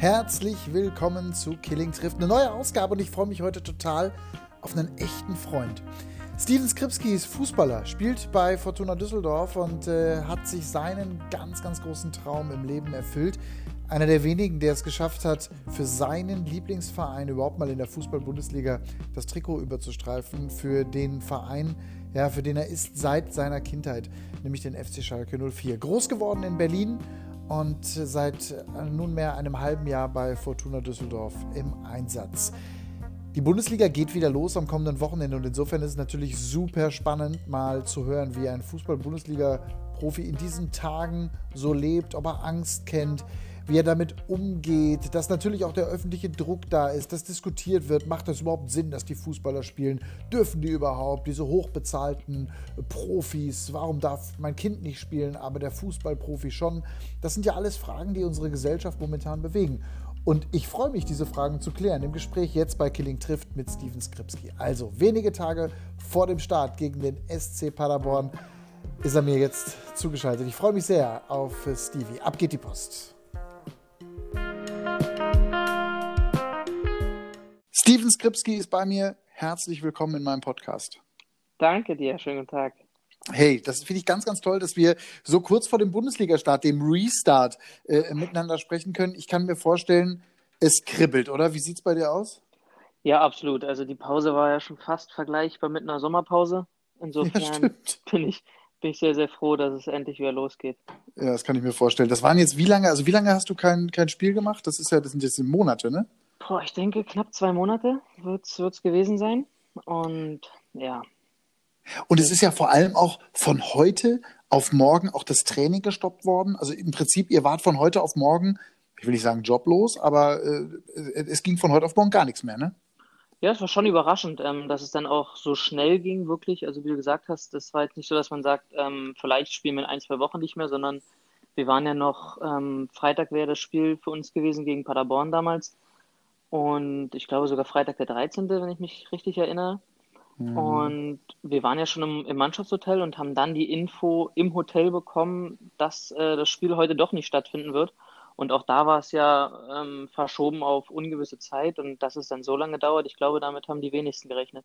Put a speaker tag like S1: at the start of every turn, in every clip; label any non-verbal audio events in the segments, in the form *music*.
S1: Herzlich willkommen zu Killing trifft. Eine neue Ausgabe und ich freue mich heute total auf einen echten Freund. Steven Skripski ist Fußballer, spielt bei Fortuna Düsseldorf und äh, hat sich seinen ganz, ganz großen Traum im Leben erfüllt. Einer der wenigen, der es geschafft hat, für seinen Lieblingsverein überhaupt mal in der Fußball-Bundesliga das Trikot überzustreifen, für den Verein, ja, für den er ist seit seiner Kindheit, nämlich den FC Schalke 04. Groß geworden in Berlin und seit nunmehr einem halben Jahr bei Fortuna Düsseldorf im Einsatz. Die Bundesliga geht wieder los am kommenden Wochenende und insofern ist es natürlich super spannend, mal zu hören, wie ein Fußball-Bundesliga-Profi in diesen Tagen so lebt, ob er Angst kennt, wie er damit umgeht, dass natürlich auch der öffentliche Druck da ist, dass diskutiert wird, macht das überhaupt Sinn, dass die Fußballer spielen? Dürfen die überhaupt, diese hochbezahlten Profis? Warum darf mein Kind nicht spielen, aber der Fußballprofi schon? Das sind ja alles Fragen, die unsere Gesellschaft momentan bewegen. Und ich freue mich, diese Fragen zu klären im Gespräch jetzt bei Killing Trifft mit Steven Skripski. Also wenige Tage vor dem Start gegen den SC Paderborn ist er mir jetzt zugeschaltet. Ich freue mich sehr auf Stevie. Ab geht die Post. Steven Skripski ist bei mir. Herzlich willkommen in meinem Podcast.
S2: Danke dir, schönen guten Tag.
S1: Hey, das finde ich ganz, ganz toll, dass wir so kurz vor dem Bundesliga-Start, dem Restart, äh, miteinander sprechen können. Ich kann mir vorstellen, es kribbelt, oder? Wie sieht es bei dir aus?
S2: Ja, absolut. Also die Pause war ja schon fast vergleichbar mit einer Sommerpause. Insofern ja, bin, ich, bin ich sehr, sehr froh, dass es endlich wieder losgeht.
S1: Ja, das kann ich mir vorstellen. Das waren jetzt wie lange, also wie lange hast du kein, kein Spiel gemacht? Das ist ja, das sind jetzt Monate, ne?
S2: Boah, ich denke, knapp zwei Monate wird es gewesen sein. Und ja.
S1: Und es ist ja vor allem auch von heute auf morgen auch das Training gestoppt worden. Also im Prinzip, ihr wart von heute auf morgen, ich will nicht sagen joblos, aber äh, es ging von heute auf morgen gar nichts mehr, ne?
S2: Ja, es war schon überraschend, ähm, dass es dann auch so schnell ging, wirklich. Also wie du gesagt hast, das war jetzt nicht so, dass man sagt, ähm, vielleicht spielen wir in ein, zwei Wochen nicht mehr, sondern wir waren ja noch, ähm, Freitag wäre das Spiel für uns gewesen gegen Paderborn damals. Und ich glaube sogar Freitag der 13., wenn ich mich richtig erinnere. Mhm. Und wir waren ja schon im, im, Mannschaftshotel und haben dann die Info im Hotel bekommen, dass äh, das Spiel heute doch nicht stattfinden wird. Und auch da war es ja ähm, verschoben auf ungewisse Zeit und dass es dann so lange dauert, ich glaube, damit haben die wenigsten gerechnet.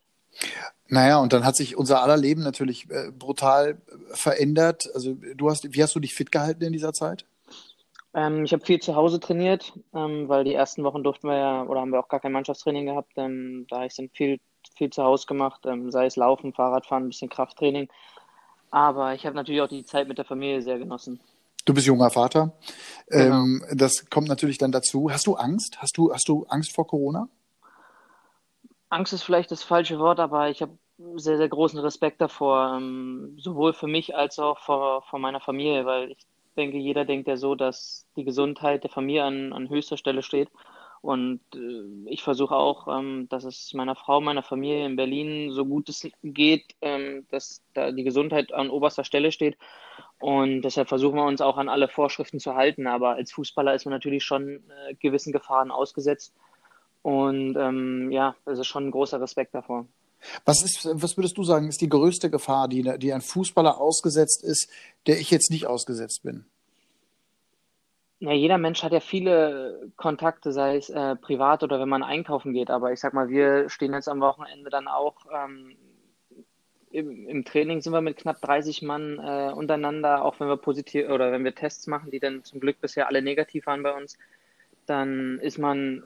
S1: Naja, und dann hat sich unser aller Leben natürlich äh, brutal verändert. Also du hast, wie hast du dich fit gehalten in dieser Zeit?
S2: Ähm, ich habe viel zu Hause trainiert, ähm, weil die ersten Wochen durften wir ja, oder haben wir auch gar kein Mannschaftstraining gehabt. Ähm, da habe ich dann viel, viel zu Hause gemacht, ähm, sei es Laufen, Fahrradfahren, ein bisschen Krafttraining. Aber ich habe natürlich auch die Zeit mit der Familie sehr genossen.
S1: Du bist junger Vater. Genau. Ähm, das kommt natürlich dann dazu. Hast du Angst? Hast du, hast du Angst vor Corona?
S2: Angst ist vielleicht das falsche Wort, aber ich habe sehr, sehr großen Respekt davor, ähm, sowohl für mich als auch vor, vor meiner Familie, weil ich denke, jeder denkt ja so, dass die Gesundheit der Familie an, an höchster Stelle steht. Und äh, ich versuche auch, ähm, dass es meiner Frau, meiner Familie in Berlin so gut es geht, ähm, dass da die Gesundheit an oberster Stelle steht. Und deshalb versuchen wir uns auch an alle Vorschriften zu halten. Aber als Fußballer ist man natürlich schon äh, gewissen Gefahren ausgesetzt. Und ähm, ja, es ist schon ein großer Respekt davor.
S1: Was, ist, was würdest du sagen, ist die größte Gefahr, die, die ein Fußballer ausgesetzt ist, der ich jetzt nicht ausgesetzt bin?
S2: Ja, jeder Mensch hat ja viele Kontakte, sei es äh, privat oder wenn man einkaufen geht. Aber ich sag mal, wir stehen jetzt am Wochenende dann auch ähm, im, im, Training sind wir mit knapp 30 Mann äh, untereinander, auch wenn wir positiv oder wenn wir Tests machen, die dann zum Glück bisher alle negativ waren bei uns, dann ist man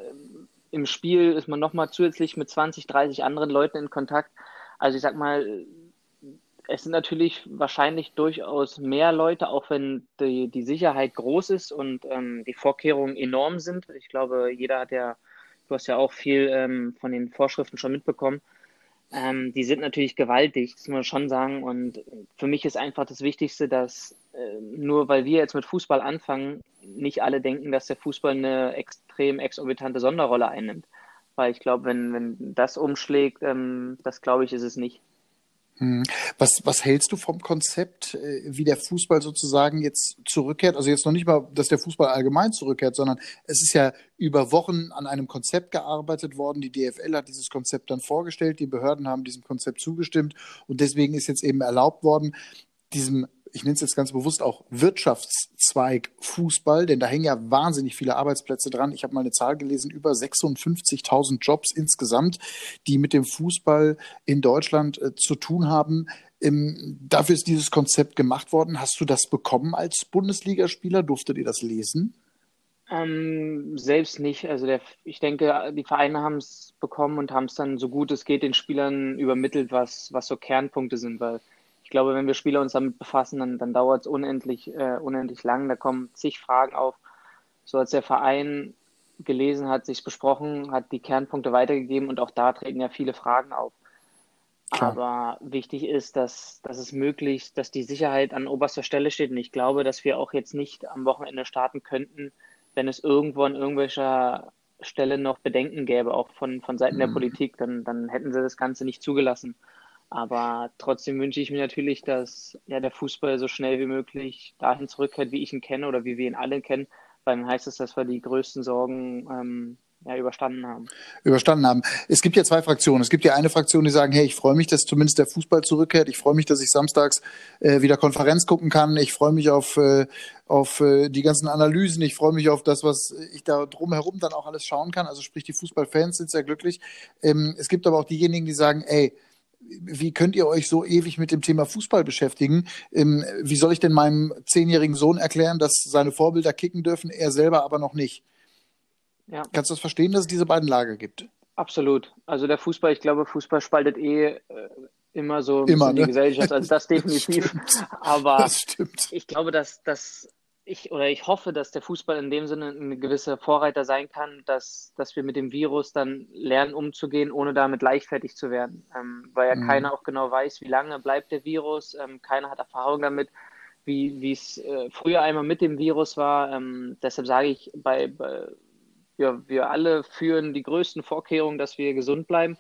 S2: im Spiel ist man nochmal zusätzlich mit 20, 30 anderen Leuten in Kontakt. Also ich sag mal, es sind natürlich wahrscheinlich durchaus mehr Leute, auch wenn die, die Sicherheit groß ist und ähm, die Vorkehrungen enorm sind. Ich glaube, jeder hat ja, du hast ja auch viel ähm, von den Vorschriften schon mitbekommen. Ähm, die sind natürlich gewaltig, das muss man schon sagen. Und für mich ist einfach das Wichtigste, dass äh, nur weil wir jetzt mit Fußball anfangen, nicht alle denken, dass der Fußball eine extrem exorbitante Sonderrolle einnimmt. Weil ich glaube, wenn, wenn das umschlägt, ähm, das glaube ich, ist es nicht.
S1: Hm. Was, was hältst du vom Konzept, äh, wie der Fußball sozusagen jetzt zurückkehrt? Also jetzt noch nicht mal, dass der Fußball allgemein zurückkehrt, sondern es ist ja über Wochen an einem Konzept gearbeitet worden. Die DFL hat dieses Konzept dann vorgestellt, die Behörden haben diesem Konzept zugestimmt und deswegen ist jetzt eben erlaubt worden, diesem ich nenne es jetzt ganz bewusst auch Wirtschaftszweig Fußball, denn da hängen ja wahnsinnig viele Arbeitsplätze dran. Ich habe mal eine Zahl gelesen, über 56.000 Jobs insgesamt, die mit dem Fußball in Deutschland äh, zu tun haben. Ähm, dafür ist dieses Konzept gemacht worden. Hast du das bekommen als Bundesligaspieler? Durftet ihr das lesen?
S2: Ähm, selbst nicht. Also der, ich denke, die Vereine haben es bekommen und haben es dann so gut es geht den Spielern übermittelt, was, was so Kernpunkte sind, weil ich glaube, wenn wir Spieler uns damit befassen, dann, dann dauert es unendlich, äh, unendlich lang. Da kommen zig Fragen auf. So als der Verein gelesen hat, sich besprochen, hat die Kernpunkte weitergegeben und auch da treten ja viele Fragen auf. Klar. Aber wichtig ist, dass, dass es möglichst, dass die Sicherheit an oberster Stelle steht. Und ich glaube, dass wir auch jetzt nicht am Wochenende starten könnten, wenn es irgendwo an irgendwelcher Stelle noch Bedenken gäbe, auch von, von Seiten mhm. der Politik, dann, dann hätten sie das Ganze nicht zugelassen. Aber trotzdem wünsche ich mir natürlich, dass ja, der Fußball so schnell wie möglich dahin zurückkehrt, wie ich ihn kenne oder wie wir ihn alle kennen, weil dann heißt es, dass wir die größten Sorgen ähm, ja, überstanden haben.
S1: Überstanden haben. Es gibt ja zwei Fraktionen. Es gibt ja eine Fraktion, die sagen, hey, ich freue mich, dass zumindest der Fußball zurückkehrt. Ich freue mich, dass ich samstags äh, wieder Konferenz gucken kann. Ich freue mich auf, äh, auf äh, die ganzen Analysen. Ich freue mich auf das, was ich da drumherum dann auch alles schauen kann. Also sprich, die Fußballfans sind sehr glücklich. Ähm, es gibt aber auch diejenigen, die sagen, ey, wie könnt ihr euch so ewig mit dem Thema Fußball beschäftigen? Ähm, wie soll ich denn meinem zehnjährigen Sohn erklären, dass seine Vorbilder kicken dürfen, er selber aber noch nicht? Ja. Kannst du das verstehen, dass es diese beiden Lager gibt?
S2: Absolut. Also der Fußball, ich glaube, Fußball spaltet eh äh, immer so immer, ne? die Gesellschaft, also das *laughs* definitiv.
S1: Das
S2: aber
S1: das
S2: ich glaube, dass, dass ich oder ich hoffe, dass der Fußball in dem Sinne ein gewisser Vorreiter sein kann, dass, dass wir mit dem Virus dann lernen, umzugehen, ohne damit leichtfertig zu werden. Ähm, weil ja mhm. keiner auch genau weiß, wie lange bleibt der Virus. Ähm, keiner hat Erfahrung damit, wie es äh, früher einmal mit dem Virus war. Ähm, deshalb sage ich, bei, bei wir, wir alle führen die größten Vorkehrungen, dass wir gesund bleiben.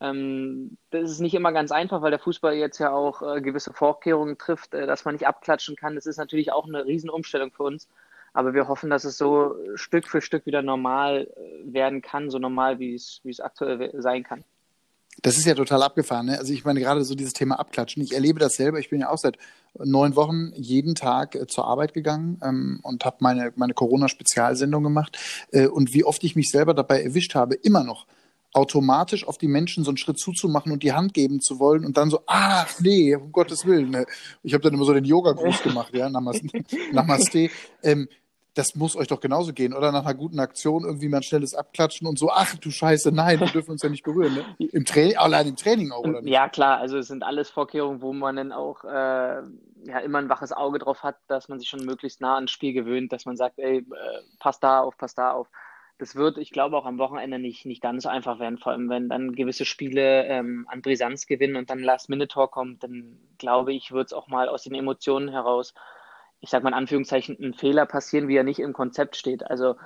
S2: Ähm, das ist nicht immer ganz einfach, weil der Fußball jetzt ja auch äh, gewisse Vorkehrungen trifft, äh, dass man nicht abklatschen kann. Das ist natürlich auch eine Riesenumstellung für uns. Aber wir hoffen, dass es so Stück für Stück wieder normal äh, werden kann, so normal, wie es, wie es aktuell sein kann.
S1: Das ist ja total abgefahren. Ne? Also ich meine, gerade so dieses Thema Abklatschen. Ich erlebe das selber. Ich bin ja auch seit neun Wochen jeden Tag äh, zur Arbeit gegangen ähm, und habe meine, meine Corona-Spezialsendung gemacht. Äh, und wie oft ich mich selber dabei erwischt habe, immer noch automatisch auf die Menschen so einen Schritt zuzumachen und die Hand geben zu wollen und dann so, ach nee, um Gottes Willen. Ne? Ich habe dann immer so den Yoga-Gruß *laughs* gemacht, ja, Namaste. Namaste. Ähm, das muss euch doch genauso gehen, oder? Nach einer guten Aktion irgendwie mal ein schnelles Abklatschen und so, ach du Scheiße, nein, wir dürfen uns ja nicht berühren. Ne? Im Training, allein im Training auch, oder
S2: nicht? Ja, klar, also es sind alles Vorkehrungen, wo man dann auch äh, ja, immer ein waches Auge drauf hat, dass man sich schon möglichst nah ans Spiel gewöhnt, dass man sagt, ey, äh, pass da auf, pass da auf das wird, ich glaube, auch am Wochenende nicht, nicht ganz einfach werden. Vor allem, wenn dann gewisse Spiele ähm, an Brisanz gewinnen und dann Last-Minute-Tor kommt, dann glaube ich, wird es auch mal aus den Emotionen heraus, ich sage mal in Anführungszeichen, ein Fehler passieren, wie er nicht im Konzept steht. Also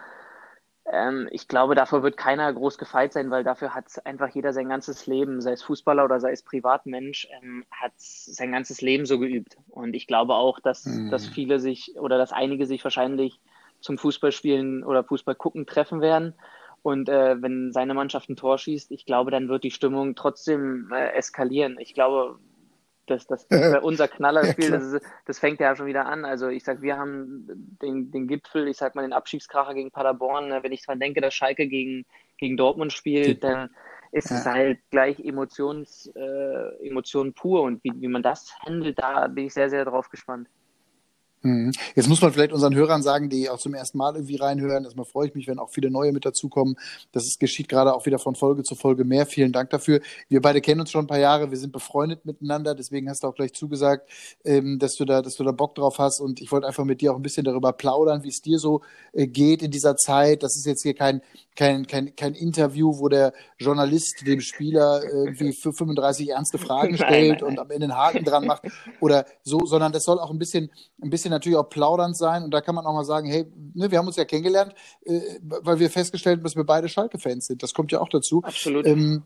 S2: ähm, ich glaube, davor wird keiner groß gefeit sein, weil dafür hat einfach jeder sein ganzes Leben, sei es Fußballer oder sei es Privatmensch, ähm, hat sein ganzes Leben so geübt. Und ich glaube auch, dass, mhm. dass viele sich oder dass einige sich wahrscheinlich zum Fußballspielen oder Fußball gucken treffen werden. Und äh, wenn seine Mannschaft ein Tor schießt, ich glaube, dann wird die Stimmung trotzdem äh, eskalieren. Ich glaube, dass *laughs* das, das unser Knallerspiel, ja, das, das fängt ja schon wieder an. Also ich sag, wir haben den, den Gipfel, ich sag mal den Abschiedskracher gegen Paderborn. Ne? Wenn ich dran denke, dass Schalke gegen, gegen Dortmund spielt, dann ist ja. es halt gleich Emotions, äh, Emotionen pur. Und wie, wie man das handelt, da bin ich sehr, sehr drauf gespannt.
S1: Mhm. Jetzt muss man vielleicht unseren Hörern sagen, die auch zum ersten Mal irgendwie reinhören. Erstmal freue ich mich, wenn auch viele neue mit dazukommen. Das geschieht gerade auch wieder von Folge zu Folge mehr. Vielen Dank dafür. Wir beide kennen uns schon ein paar Jahre. Wir sind befreundet miteinander. Deswegen hast du auch gleich zugesagt, ähm, dass du da, dass du da Bock drauf hast. Und ich wollte einfach mit dir auch ein bisschen darüber plaudern, wie es dir so äh, geht in dieser Zeit. Das ist jetzt hier kein, kein, kein, kein Interview, wo der Journalist dem Spieler irgendwie für 35 ernste Fragen *laughs* stellt nein, nein, nein. und am Ende einen Haken dran macht oder so, sondern das soll auch ein bisschen, ein bisschen natürlich auch plaudernd sein. Und da kann man auch mal sagen, hey, ne, wir haben uns ja kennengelernt, äh, weil wir festgestellt haben, dass wir beide Schalke-Fans sind. Das kommt ja auch dazu.
S2: Absolut.
S1: Ähm,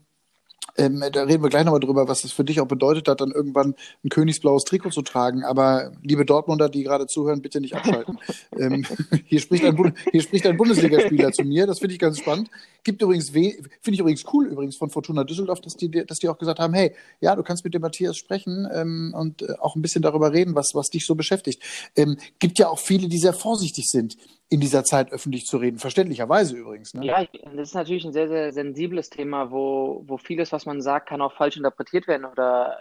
S1: Ähm, da reden wir gleich nochmal drüber, was es für dich auch bedeutet hat, dann irgendwann ein königsblaues Trikot zu tragen. Aber liebe Dortmunder, die gerade zuhören, bitte nicht abschalten. *laughs* ähm, hier, spricht ein, hier spricht ein Bundesligaspieler zu mir. Das finde ich ganz spannend. Gibt übrigens, finde ich übrigens cool übrigens von Fortuna Düsseldorf, dass die, dass die auch gesagt haben, hey, ja, du kannst mit dem Matthias sprechen ähm, und äh, auch ein bisschen darüber reden, was, was dich so beschäftigt. Ähm, gibt ja auch viele, die sehr vorsichtig sind in dieser Zeit öffentlich zu reden. Verständlicherweise übrigens. Ne?
S2: Ja, das ist natürlich ein sehr, sehr sensibles Thema, wo, wo vieles, was man sagt, kann auch falsch interpretiert werden. Oder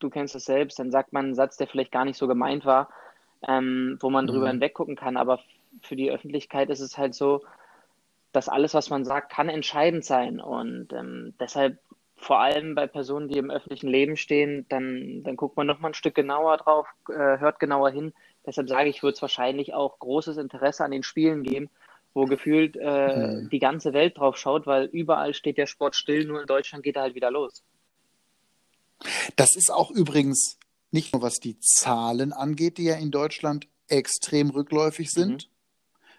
S2: du kennst es selbst, dann sagt man einen Satz, der vielleicht gar nicht so gemeint war, ähm, wo man mhm. drüber hinweggucken kann. Aber für die Öffentlichkeit ist es halt so, dass alles, was man sagt, kann entscheidend sein. Und ähm, deshalb vor allem bei Personen, die im öffentlichen Leben stehen, dann, dann guckt man noch mal ein Stück genauer drauf, äh, hört genauer hin, Deshalb sage ich, wird es wahrscheinlich auch großes Interesse an den Spielen geben, wo gefühlt äh, mhm. die ganze Welt drauf schaut, weil überall steht der Sport still, nur in Deutschland geht er halt wieder los.
S1: Das ist auch übrigens nicht nur was die Zahlen angeht, die ja in Deutschland extrem rückläufig sind, mhm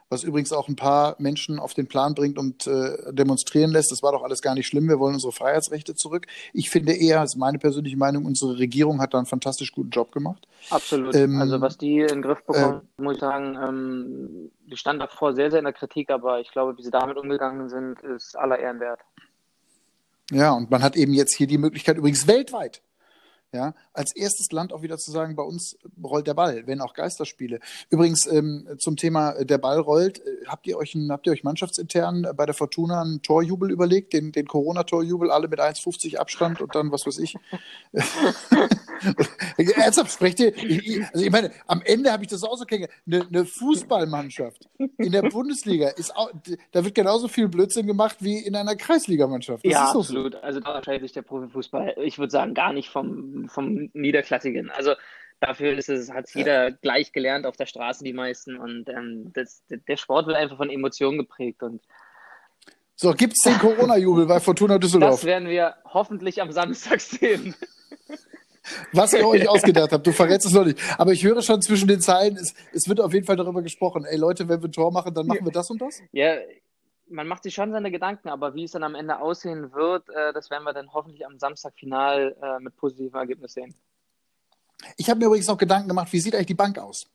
S1: was übrigens auch ein paar Menschen auf den Plan bringt und äh, demonstrieren lässt. Das war doch alles gar nicht schlimm. Wir wollen unsere Freiheitsrechte zurück. Ich finde eher, das ist meine persönliche Meinung, unsere Regierung hat da einen fantastisch guten Job gemacht.
S2: Absolut. Ähm, also was die in den Griff bekommen, äh, muss ich sagen, ähm, die stand davor sehr, sehr in der Kritik, aber ich glaube, wie sie damit umgegangen sind, ist aller Ehren wert.
S1: Ja, und man hat eben jetzt hier die Möglichkeit, übrigens weltweit, ja, als erstes Land auch wieder zu sagen, bei uns rollt der Ball, wenn auch Geisterspiele. Übrigens ähm, zum Thema äh, der Ball rollt, äh, habt ihr euch ein, habt ihr euch mannschaftsintern bei der Fortuna einen Torjubel überlegt, den, den Corona-Torjubel, alle mit 1,50 Abstand und dann was weiß ich. *laughs* *laughs* Ernsthaft sprecht ihr? Also ich meine, am Ende habe ich das auch so kennengelernt. Eine, eine Fußballmannschaft in der Bundesliga ist auch, da wird genauso viel Blödsinn gemacht wie in einer Kreisligamannschaft.
S2: Das ja, absolut. So. Also da unterscheidet sich der Profifußball, ich würde sagen, gar nicht vom, vom Niederklassigen. Also dafür ist es, hat jeder ja. gleich gelernt auf der Straße, die meisten. Und ähm, das, der Sport wird einfach von Emotionen geprägt. Und
S1: so, gibt es den Corona-Jubel bei Fortuna Düsseldorf?
S2: Das werden wir hoffentlich am Samstag sehen.
S1: Was ihr euch *laughs* ausgedacht habt, du verrätst es noch nicht. Aber ich höre schon zwischen den Zeilen, es, es wird auf jeden Fall darüber gesprochen. Ey Leute, wenn wir ein Tor machen, dann machen wir das und das?
S2: Ja, man macht sich schon seine Gedanken, aber wie es dann am Ende aussehen wird, äh, das werden wir dann hoffentlich am Samstag final äh, mit positivem Ergebnis sehen.
S1: Ich habe mir übrigens noch Gedanken gemacht, wie sieht eigentlich die Bank aus?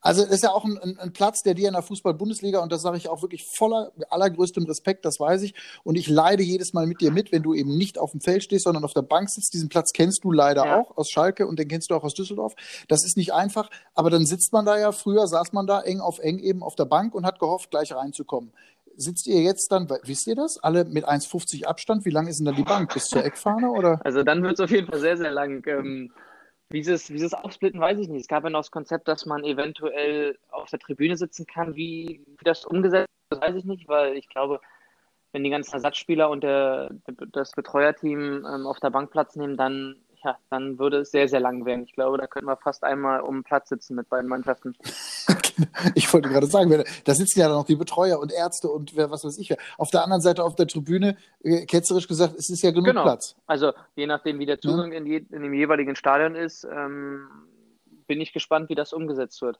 S1: Also das ist ja auch ein, ein, ein Platz, der dir in der Fußball-Bundesliga, und das sage ich auch wirklich voller allergrößtem Respekt, das weiß ich. Und ich leide jedes Mal mit dir mit, wenn du eben nicht auf dem Feld stehst, sondern auf der Bank sitzt. Diesen Platz kennst du leider ja. auch aus Schalke und den kennst du auch aus Düsseldorf. Das ist nicht einfach, aber dann sitzt man da ja, früher saß man da eng auf eng eben auf der Bank und hat gehofft, gleich reinzukommen sitzt ihr jetzt dann, wisst ihr das, alle mit 1,50 Abstand? Wie lang ist denn da die Bank? Bis zur Eckfahne? Oder?
S2: Also dann wird es auf jeden Fall sehr, sehr lang. Ähm, wie sie, es, wie sie es aufsplitten, weiß ich nicht. Es gab ja noch das Konzept, dass man eventuell auf der Tribüne sitzen kann. Wie, wie das umgesetzt wird, weiß ich nicht, weil ich glaube, wenn die ganzen Ersatzspieler und der, das Betreuerteam ähm, auf der Bank Platz nehmen, dann ja, dann würde es sehr, sehr lang werden. Ich glaube, da könnten wir fast einmal um Platz sitzen mit beiden Mannschaften. *laughs*
S1: ich wollte gerade sagen, da sitzen ja noch die Betreuer und Ärzte und wer was weiß ich. Auf der anderen Seite auf der Tribüne, äh, ketzerisch gesagt, es ist ja genug genau. Platz.
S2: Also je nachdem, wie der Zugang ja. in, je, in, dem jeweiligen Stadion ist, ähm, bin ich gespannt, wie das umgesetzt wird.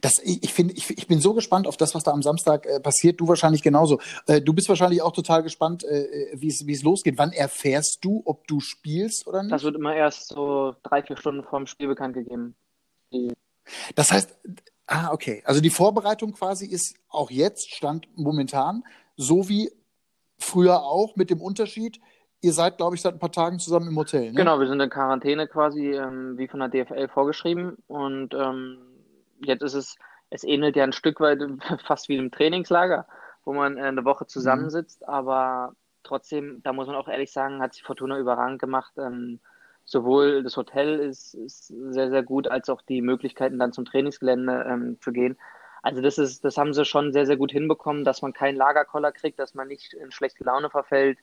S1: Das, ich, find, ich, ich bin so gespannt auf das, was da am Samstag äh, passiert. Du wahrscheinlich genauso. Äh, du bist wahrscheinlich auch total gespannt, äh, äh wie es losgeht. Wann erfährst du, ob du spielst oder nicht?
S2: Das wird immer erst so drei, vier Stunden vor dem Spiel bekannt gegeben.
S1: Das heißt, ah, okay. Also die Vorbereitung quasi ist auch jetzt, stand momentan, so wie früher auch, mit dem Unterschied, ihr seid, glaube ich, seit ein paar Tagen zusammen im Hotel. Ne?
S2: Genau, wir sind in Quarantäne quasi, ähm, wie von der DFL vorgeschrieben. Und ähm, jetzt ist es, es ähnelt ja ein Stück weit *laughs* fast wie im Trainingslager, wo man äh, eine Woche zusammensitzt, mhm. aber trotzdem, da muss man auch ehrlich sagen, hat sich Fortuna überragend gemacht. Ähm, sowohl das Hotel ist, ist, sehr, sehr gut, als auch die Möglichkeiten dann zum Trainingsgelände ähm, zu gehen. Also das ist, das haben sie schon sehr, sehr gut hinbekommen, dass man keinen Lagerkoller kriegt, dass man nicht in schlechte Laune verfällt.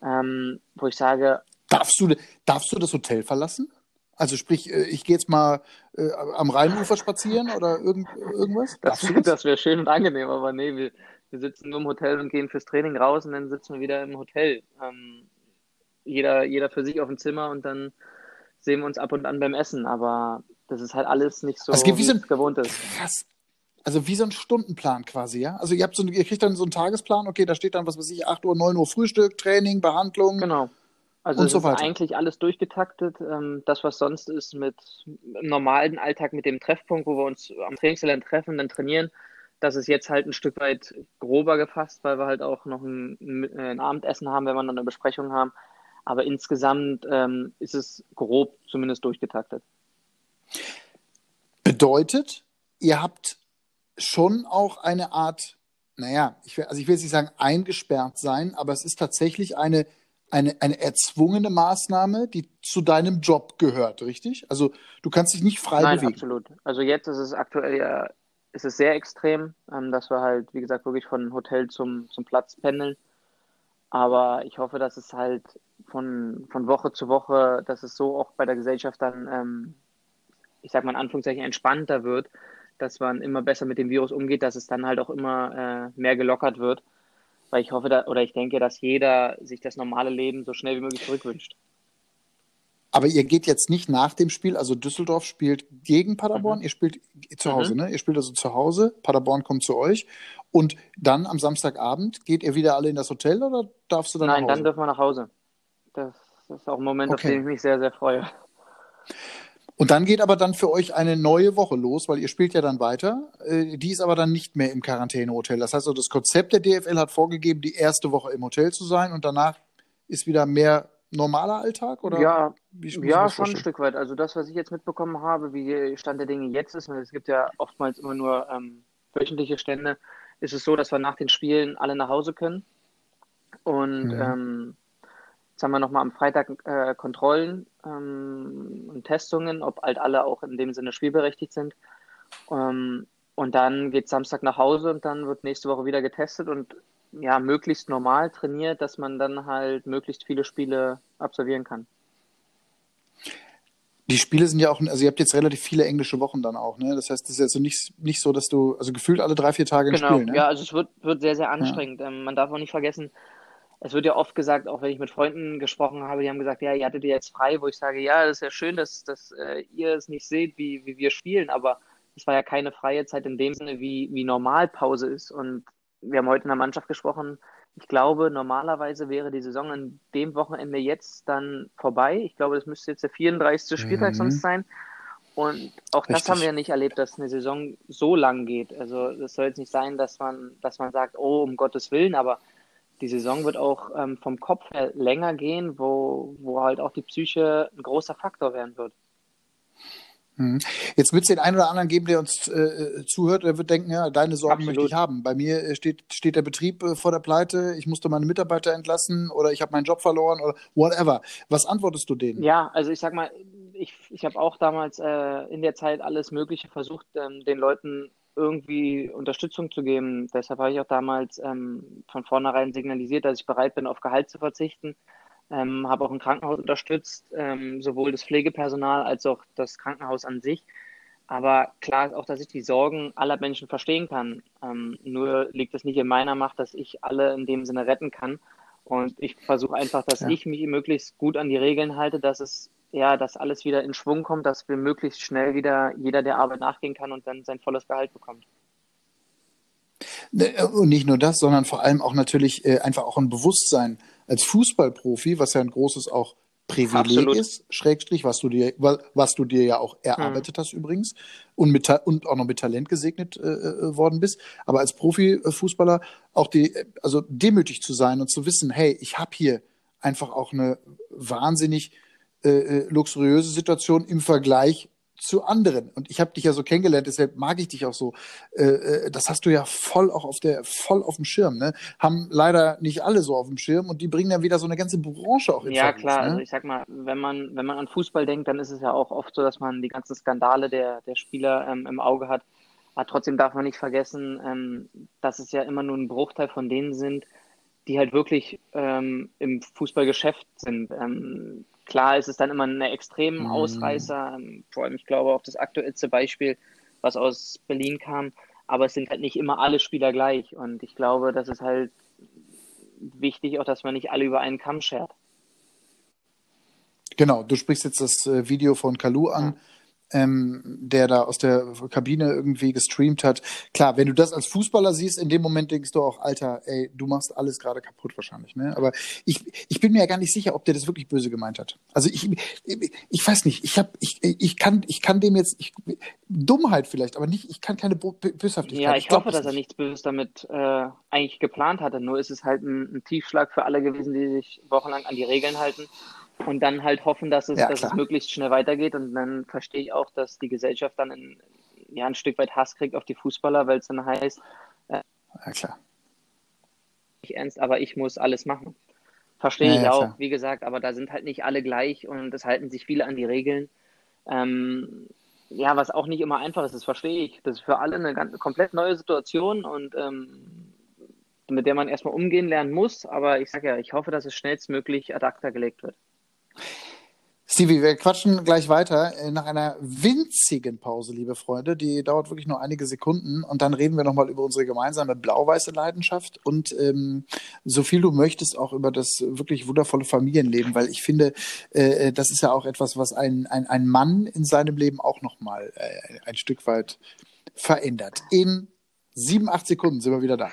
S2: Ähm, wo ich sage.
S1: Darfst du, darfst du das Hotel verlassen? Also sprich, äh, ich gehe jetzt mal äh, am Rheinufer spazieren oder irgend, irgendwas?
S2: Das, das wäre schön und angenehm, aber nee, wir, wir sitzen nur im Hotel und gehen fürs Training raus und dann sitzen wir wieder im Hotel. Ähm, jeder, jeder für sich auf dem Zimmer und dann sehen wir uns ab und an beim Essen, aber das ist halt alles nicht so,
S1: also wie es gewohnt ist. Krass. also wie so ein Stundenplan quasi, ja? Also ihr habt so, ihr kriegt dann so einen Tagesplan, okay, da steht dann, was weiß ich, 8 Uhr, 9 Uhr Frühstück, Training, Behandlung.
S2: Genau. Also und so weiter. ist eigentlich alles durchgetaktet. Ähm, das, was sonst ist mit im normalen Alltag mit dem Treffpunkt, wo wir uns am Trainingsgelände treffen, dann trainieren, das ist jetzt halt ein Stück weit grober gefasst, weil wir halt auch noch ein, ein Abendessen haben, wenn wir noch eine Besprechung haben. Aber insgesamt ähm, ist es grob zumindest durchgetaktet.
S1: Bedeutet, ihr habt schon auch eine Art, naja, ich will, also ich will jetzt nicht sagen eingesperrt sein, aber es ist tatsächlich eine, eine, eine erzwungene Maßnahme, die zu deinem Job gehört, richtig? Also du kannst dich nicht frei
S2: Nein,
S1: bewegen.
S2: absolut. Also jetzt ist es aktuell ja, ist es sehr extrem, ähm, dass wir halt, wie gesagt, wirklich von Hotel zum, zum Platz pendeln. Aber ich hoffe, dass es halt von, von Woche zu Woche, dass es so auch bei der Gesellschaft dann, ähm, ich sag mal in Anführungszeichen, entspannter wird, dass man immer besser mit dem Virus umgeht, dass es dann halt auch immer äh, mehr gelockert wird. Weil ich hoffe, da, oder ich denke, dass jeder sich das normale Leben so schnell wie möglich zurückwünscht.
S1: Aber ihr geht jetzt nicht nach dem Spiel, also Düsseldorf spielt gegen Paderborn, mhm. ihr spielt zu Hause, mhm. ne? Ihr spielt also zu Hause, Paderborn kommt zu euch und dann am Samstagabend geht ihr wieder alle in das Hotel oder darfst du dann
S2: Nein, dann dürfen wir nach Hause. Das ist auch ein Moment, okay. auf den ich mich sehr, sehr freue.
S1: Und dann geht aber dann für euch eine neue Woche los, weil ihr spielt ja dann weiter. Äh, die ist aber dann nicht mehr im Quarantänehotel. Das heißt, also das Konzept der DFL hat vorgegeben, die erste Woche im Hotel zu sein und danach ist wieder mehr normaler Alltag? Oder
S2: ja, ja schon ein Stück weit. Also das, was ich jetzt mitbekommen habe, wie Stand der Dinge jetzt ist, es gibt ja oftmals immer nur ähm, wöchentliche Stände, ist es so, dass wir nach den Spielen alle nach Hause können. Und mhm. ähm, jetzt haben wir nochmal am Freitag äh, Kontrollen ähm, und Testungen, ob halt alle auch in dem Sinne spielberechtigt sind. Ähm, und dann geht Samstag nach Hause und dann wird nächste Woche wieder getestet und ja, möglichst normal trainiert, dass man dann halt möglichst viele Spiele absolvieren kann.
S1: Die Spiele sind ja auch, also ihr habt jetzt relativ viele englische Wochen dann auch, ne? Das heißt, es ist jetzt nicht, nicht so, dass du, also gefühlt alle drei, vier Tage
S2: genau.
S1: Spiel, ne?
S2: Ja, also es wird, wird sehr, sehr anstrengend. Ja. Ähm, man darf auch nicht vergessen, es wird ja oft gesagt, auch wenn ich mit Freunden gesprochen habe, die haben gesagt, ja, ihr hattet ihr jetzt frei, wo ich sage, ja, das ist ja schön, dass, dass äh, ihr es nicht seht, wie, wie wir spielen, aber es war ja keine freie Zeit in dem Sinne, wie, wie Normalpause ist. Und wir haben heute in der Mannschaft gesprochen. Ich glaube, normalerweise wäre die Saison an dem Wochenende jetzt dann vorbei. Ich glaube, das müsste jetzt der 34. Spieltag mhm. sonst sein. Und auch Richtig. das haben wir ja nicht erlebt, dass eine Saison so lang geht. Also das soll jetzt nicht sein, dass man, dass man sagt, oh, um Gottes Willen, aber die Saison wird auch ähm, vom Kopf her länger gehen, wo, wo halt auch die Psyche ein großer Faktor werden wird.
S1: Mhm. Jetzt wird es den einen oder anderen geben, der uns äh, zuhört, der wird denken, ja, deine Sorgen Absolut. möchte ich haben. Bei mir äh, steht, steht der Betrieb äh, vor der Pleite, ich musste meine Mitarbeiter entlassen oder ich habe meinen Job verloren oder whatever. Was antwortest du denen?
S2: Ja, also ich sag mal, ich, ich habe auch damals äh, in der Zeit alles Mögliche versucht, ähm, den Leuten irgendwie Unterstützung zu geben. Deshalb habe ich auch damals ähm, von vornherein signalisiert, dass ich bereit bin, auf Gehalt zu verzichten ähm, habe auch ein Krankenhaus unterstützt, ähm, sowohl das Pflegepersonal als auch das Krankenhaus an sich. Aber klar ist auch, dass ich die Sorgen aller Menschen verstehen kann. Ähm, nur liegt es nicht in meiner Macht, dass ich alle in dem Sinne retten kann. Und ich versuche einfach, dass ja. ich mich möglichst gut an die Regeln halte, dass es ja, dass alles wieder in Schwung kommt, dass wir möglichst schnell wieder jeder der Arbeit nachgehen kann und dann sein volles Gehalt bekommt.
S1: Ne, und nicht nur das, sondern vor allem auch natürlich äh, einfach auch ein Bewusstsein als Fußballprofi, was ja ein großes auch Privileg Absolut. ist, Schrägstrich, was du dir, was du dir ja auch erarbeitet hm. hast übrigens und, mit, und auch noch mit Talent gesegnet äh, äh worden bist. Aber als Profifußballer auch die, also demütig zu sein und zu wissen, hey, ich habe hier einfach auch eine wahnsinnig äh, äh luxuriöse Situation im Vergleich zu anderen. Und ich habe dich ja so kennengelernt, deshalb mag ich dich auch so. Äh, äh, das hast du ja voll auch auf der, voll auf dem Schirm. Ne? Haben leider nicht alle so auf dem Schirm und die bringen dann wieder so eine ganze Branche auch in
S2: Ja, Verlust, klar. Ne? Also ich sag mal, wenn man, wenn man an Fußball denkt, dann ist es ja auch oft so, dass man die ganzen Skandale der, der Spieler ähm, im Auge hat. Aber trotzdem darf man nicht vergessen, ähm, dass es ja immer nur ein Bruchteil von denen sind, die halt wirklich ähm, im Fußballgeschäft sind. Ähm, Klar ist es dann immer eine extremen mhm. Ausreißer, ähm, vor allem ich glaube auch das aktuellste Beispiel, was aus Berlin kam, aber es sind halt nicht immer alle Spieler gleich und ich glaube, das ist halt wichtig auch, dass man nicht alle über einen Kamm schert.
S1: Genau, du sprichst jetzt das äh, Video von Kalu an. Ähm, der da aus der Kabine irgendwie gestreamt hat. Klar, wenn du das als Fußballer siehst, in dem Moment denkst du auch, Alter, ey, du machst alles gerade kaputt wahrscheinlich. Ne? Aber ich, ich bin mir ja gar nicht sicher, ob der das wirklich böse gemeint hat. Also ich, ich, ich weiß nicht, ich hab, ich, ich kann, ich kann dem jetzt ich, Dummheit vielleicht, aber nicht, ich kann keine Böshaftigkeit.
S2: Ja, ich, ich hoffe, dass er nichts Böses damit äh, eigentlich geplant hatte. Nur ist es halt ein, ein Tiefschlag für alle gewesen, die sich wochenlang an die Regeln halten und dann halt hoffen, dass es, ja, dass es möglichst schnell weitergeht. Und dann verstehe ich auch, dass die Gesellschaft dann in, ja, ein Stück weit Hass kriegt auf die Fußballer, weil es dann heißt, äh,
S1: ja, klar.
S2: nicht ernst, aber ich muss alles machen. Verstehe ja, ich auch, klar. wie gesagt, aber da sind halt nicht alle gleich und es halten sich viele an die Regeln. Ähm, ja, was auch nicht immer einfach ist, das verstehe ich. Das ist für alle eine ganz, komplett neue Situation und ähm, mit der man erstmal umgehen lernen muss. Aber ich sage ja, ich hoffe, dass es schnellstmöglich ad acta gelegt wird.
S1: Stevie, wir quatschen gleich weiter äh, nach einer winzigen Pause, liebe Freunde. Die dauert wirklich nur einige Sekunden und dann reden wir nochmal über unsere gemeinsame blau-weiße Leidenschaft und ähm, so viel du möchtest auch über das wirklich wundervolle Familienleben, weil ich finde, äh, äh das ist ja auch etwas, was ein, ein, ein Mann in seinem Leben auch nochmal äh, ein Stück weit verändert. In sieben, acht Sekunden sind wir wieder da.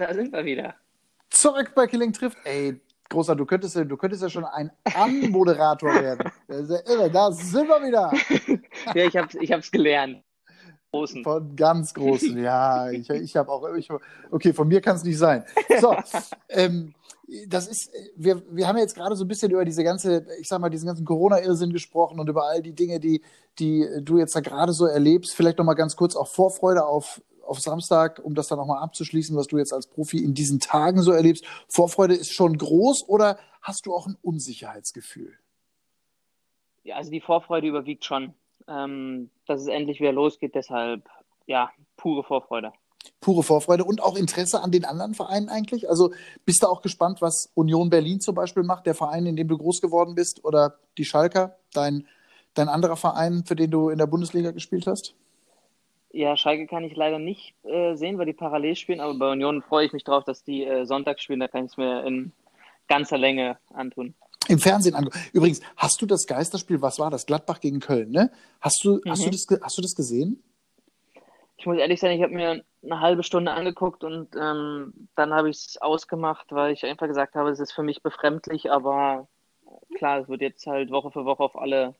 S2: Da sind wir wieder.
S1: Zurück bei Killing trifft. Ey, großer, du könntest, du könntest ja schon ein Anmoderator werden. Das ist ja irre. Da sind wir wieder. *laughs*
S2: ja, ich hab's, ich hab's gelernt.
S1: Großen. Von ganz großen, ja. Ich, ich habe auch. Ich, okay, von mir kann es nicht sein. So, *laughs* ähm, das ist, wir, wir haben jetzt gerade so ein bisschen über diese ganze, ich sag mal, diesen ganzen Corona-Irrsinn gesprochen und über all die Dinge, die, die du jetzt da gerade so erlebst. Vielleicht nochmal ganz kurz auch Vorfreude auf auf Samstag, um das dann nochmal abzuschließen, was du jetzt als Profi in diesen Tagen so erlebst, Vorfreude ist schon groß oder hast du auch ein Unsicherheitsgefühl?
S2: Ja, also die Vorfreude überwiegt schon, ähm, dass es endlich wieder losgeht. Deshalb, ja, pure Vorfreude.
S1: Pure Vorfreude und auch Interesse an den anderen Vereinen eigentlich? Also bist du auch gespannt, was Union Berlin zum Beispiel macht, der Verein, in dem du groß geworden bist, oder die Schalker, dein, dein anderer Verein, für den du in der Bundesliga gespielt hast?
S2: Ja, Schalke kann ich leider nicht äh, sehen, weil die parallel spielen, aber bei Union freue ich mich drauf, dass die äh, Sonntag spielen, da kann ich es mir in ganzer Länge antun.
S1: Im Fernsehen angucken. Übrigens, hast du das Geisterspiel, was war das? Gladbach gegen Köln, ne? Hast du, mhm. hast du, das, hast du das gesehen?
S2: Ich muss ehrlich sein, ich habe mir eine halbe Stunde angeguckt und ähm, dann habe ich es ausgemacht, weil ich einfach gesagt habe, es ist für mich befremdlich, aber klar, es wird jetzt halt Woche für Woche auf alle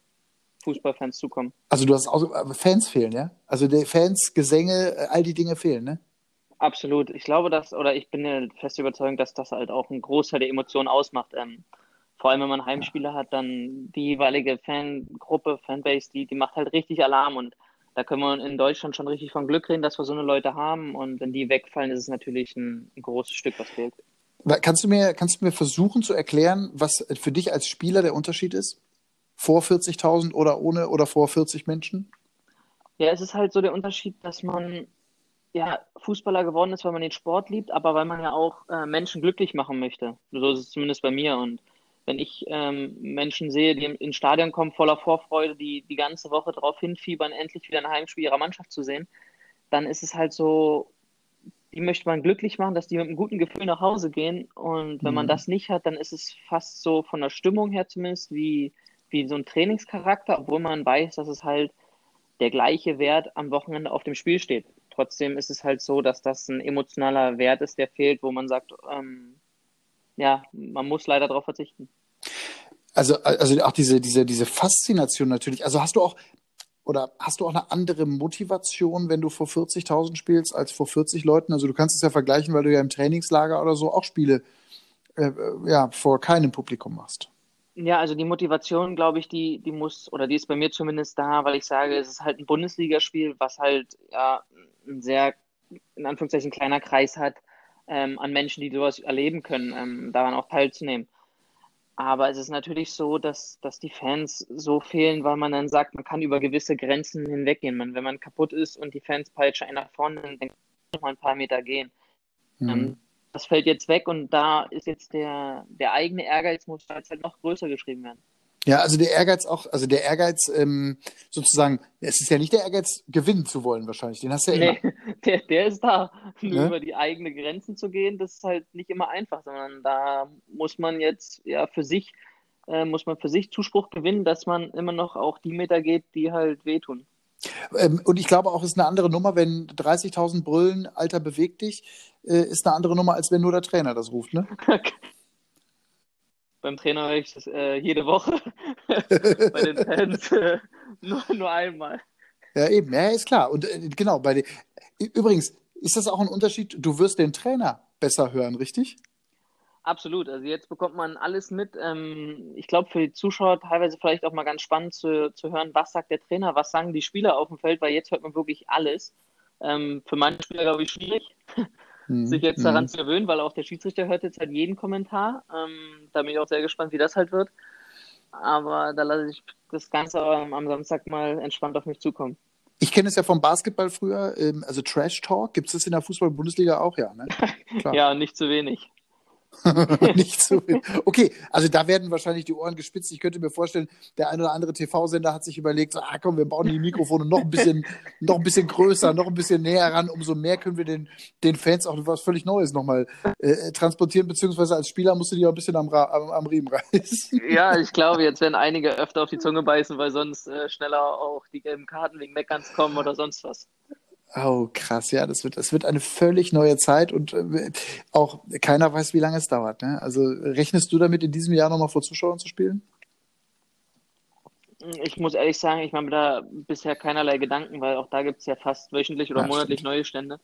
S2: Fußballfans zukommen.
S1: Also du hast auch Fans fehlen, ja? Also die Fans, Gesänge, all die Dinge fehlen, ne?
S2: Absolut. Ich glaube, dass, oder ich bin ja fest überzeugt, dass das halt auch einen Großteil der Emotionen ausmacht. Ähm, vor allem, wenn man Heimspiele ja. hat, dann die jeweilige Fangruppe, Fanbase, die, die macht halt richtig Alarm und da können wir in Deutschland schon richtig von Glück reden, dass wir so eine Leute haben und wenn die wegfallen, ist es natürlich ein, ein großes Stück, was fehlt.
S1: Kannst du, mir, kannst du mir versuchen zu erklären, was für dich als Spieler der Unterschied ist? Vor 40.000 oder ohne oder vor 40 Menschen?
S2: Ja, es ist halt so der Unterschied, dass man ja Fußballer geworden ist, weil man den Sport liebt, aber weil man ja auch äh, Menschen glücklich machen möchte. So ist es zumindest bei mir. Und wenn ich ähm, Menschen sehe, die ins Stadion kommen voller Vorfreude, die die ganze Woche darauf hinfiebern, endlich wieder ein Heimspiel ihrer Mannschaft zu sehen, dann ist es halt so, die möchte man glücklich machen, dass die mit einem guten Gefühl nach Hause gehen. Und wenn mhm. man das nicht hat, dann ist es fast so von der Stimmung her zumindest wie wie so ein Trainingscharakter, obwohl man weiß, dass es halt der gleiche Wert am Wochenende auf dem Spiel steht. Trotzdem ist es halt so, dass das ein emotionaler Wert ist, der fehlt, wo man sagt, ähm, ja, man muss leider darauf verzichten.
S1: Also, also auch diese, diese, diese Faszination natürlich. Also hast du auch, oder hast du auch eine andere Motivation, wenn du vor 40.000 spielst, als vor 40 Leuten? Also du kannst es ja vergleichen, weil du ja im Trainingslager oder so auch Spiele äh, ja, vor keinem Publikum machst.
S2: Ja, also die Motivation, glaube ich, die, die muss, oder die ist bei mir zumindest da, weil ich sage, es ist halt ein Bundesligaspiel, was halt ja ein sehr, in Anführungszeichen, kleiner Kreis hat ähm, an Menschen, die sowas erleben können, ähm, daran auch teilzunehmen. Aber es ist natürlich so, dass, dass die Fans so fehlen, weil man dann sagt, man kann über gewisse Grenzen hinweggehen. Man, wenn man kaputt ist und die Fans peitschen einen nach vorne, dann kann man noch mal ein paar Meter gehen. Mhm. Ähm, das fällt jetzt weg und da ist jetzt der, der eigene Ehrgeiz muss jetzt halt noch größer geschrieben werden.
S1: Ja, also der Ehrgeiz auch, also der Ehrgeiz ähm, sozusagen, es ist ja nicht der Ehrgeiz, gewinnen zu wollen wahrscheinlich, den hast du ja
S2: immer. Nee, *laughs* der, der ist da. Nur ja? über die eigenen Grenzen zu gehen, das ist halt nicht immer einfach, sondern da muss man jetzt ja für sich, äh, muss man für sich Zuspruch gewinnen, dass man immer noch auch die Meter geht, die halt wehtun.
S1: Ähm, und ich glaube auch, es ist eine andere Nummer, wenn 30.000 brüllen, Alter, beweg dich, äh, ist eine andere Nummer, als wenn nur der Trainer das ruft, ne? *laughs*
S2: beim Trainer höre ich das äh, jede Woche. *laughs* bei den Fans äh, nur, nur einmal.
S1: Ja, eben, ja, ist klar. Und äh, genau, bei den, übrigens, ist das auch ein Unterschied? Du wirst den Trainer besser hören, richtig?
S2: Absolut. Also jetzt bekommt man alles mit. Ähm, ich glaube, für die Zuschauer teilweise vielleicht auch mal ganz spannend zu, zu hören, was sagt der Trainer, was sagen die Spieler auf dem Feld, weil jetzt hört man wirklich alles. Ähm, für manche Spieler, glaube ich, schwierig mhm. sich jetzt daran mhm. zu gewöhnen, weil auch der Schiedsrichter hört jetzt halt jeden Kommentar. Ähm, da bin ich auch sehr gespannt, wie das halt wird. Aber da lasse ich das Ganze am Samstag mal entspannt auf mich zukommen.
S1: Ich kenne es ja vom Basketball früher, ähm, also Trash Talk. Gibt es das in der Fußball-Bundesliga auch, ja? Ne? *laughs*
S2: ja, nicht zu wenig. *laughs*
S1: nicht so viel. Okay, also da werden wahrscheinlich die Ohren gespitzt. Ich könnte mir vorstellen, der ein oder andere TV-Sender hat sich überlegt, ah komm, wir bauen die Mikrofone noch ein bisschen, *laughs* noch ein bisschen größer, noch ein bisschen näher ran. Umso mehr können wir den, den Fans auch was völlig Neues nochmal äh, transportieren, beziehungsweise als Spieler musst du die auch ein bisschen am, am, am Riemen reißen. *laughs*
S2: Ja, ich glaube, jetzt werden einige öfter auf die Zunge beißen, weil sonst äh, schneller auch die gelben Karten wegen Meckerns kommen oder sonst was.
S1: Oh, krass, ja, das wird, das wird eine völlig neue Zeit und äh, auch keiner weiß, wie lange es dauert. Ne? Also rechnest du damit, in diesem Jahr nochmal vor Zuschauern zu spielen?
S2: Ich muss ehrlich sagen, ich mache mir da bisher keinerlei Gedanken, weil auch da gibt es ja fast wöchentlich oder ja, monatlich stimmt. neue Stände.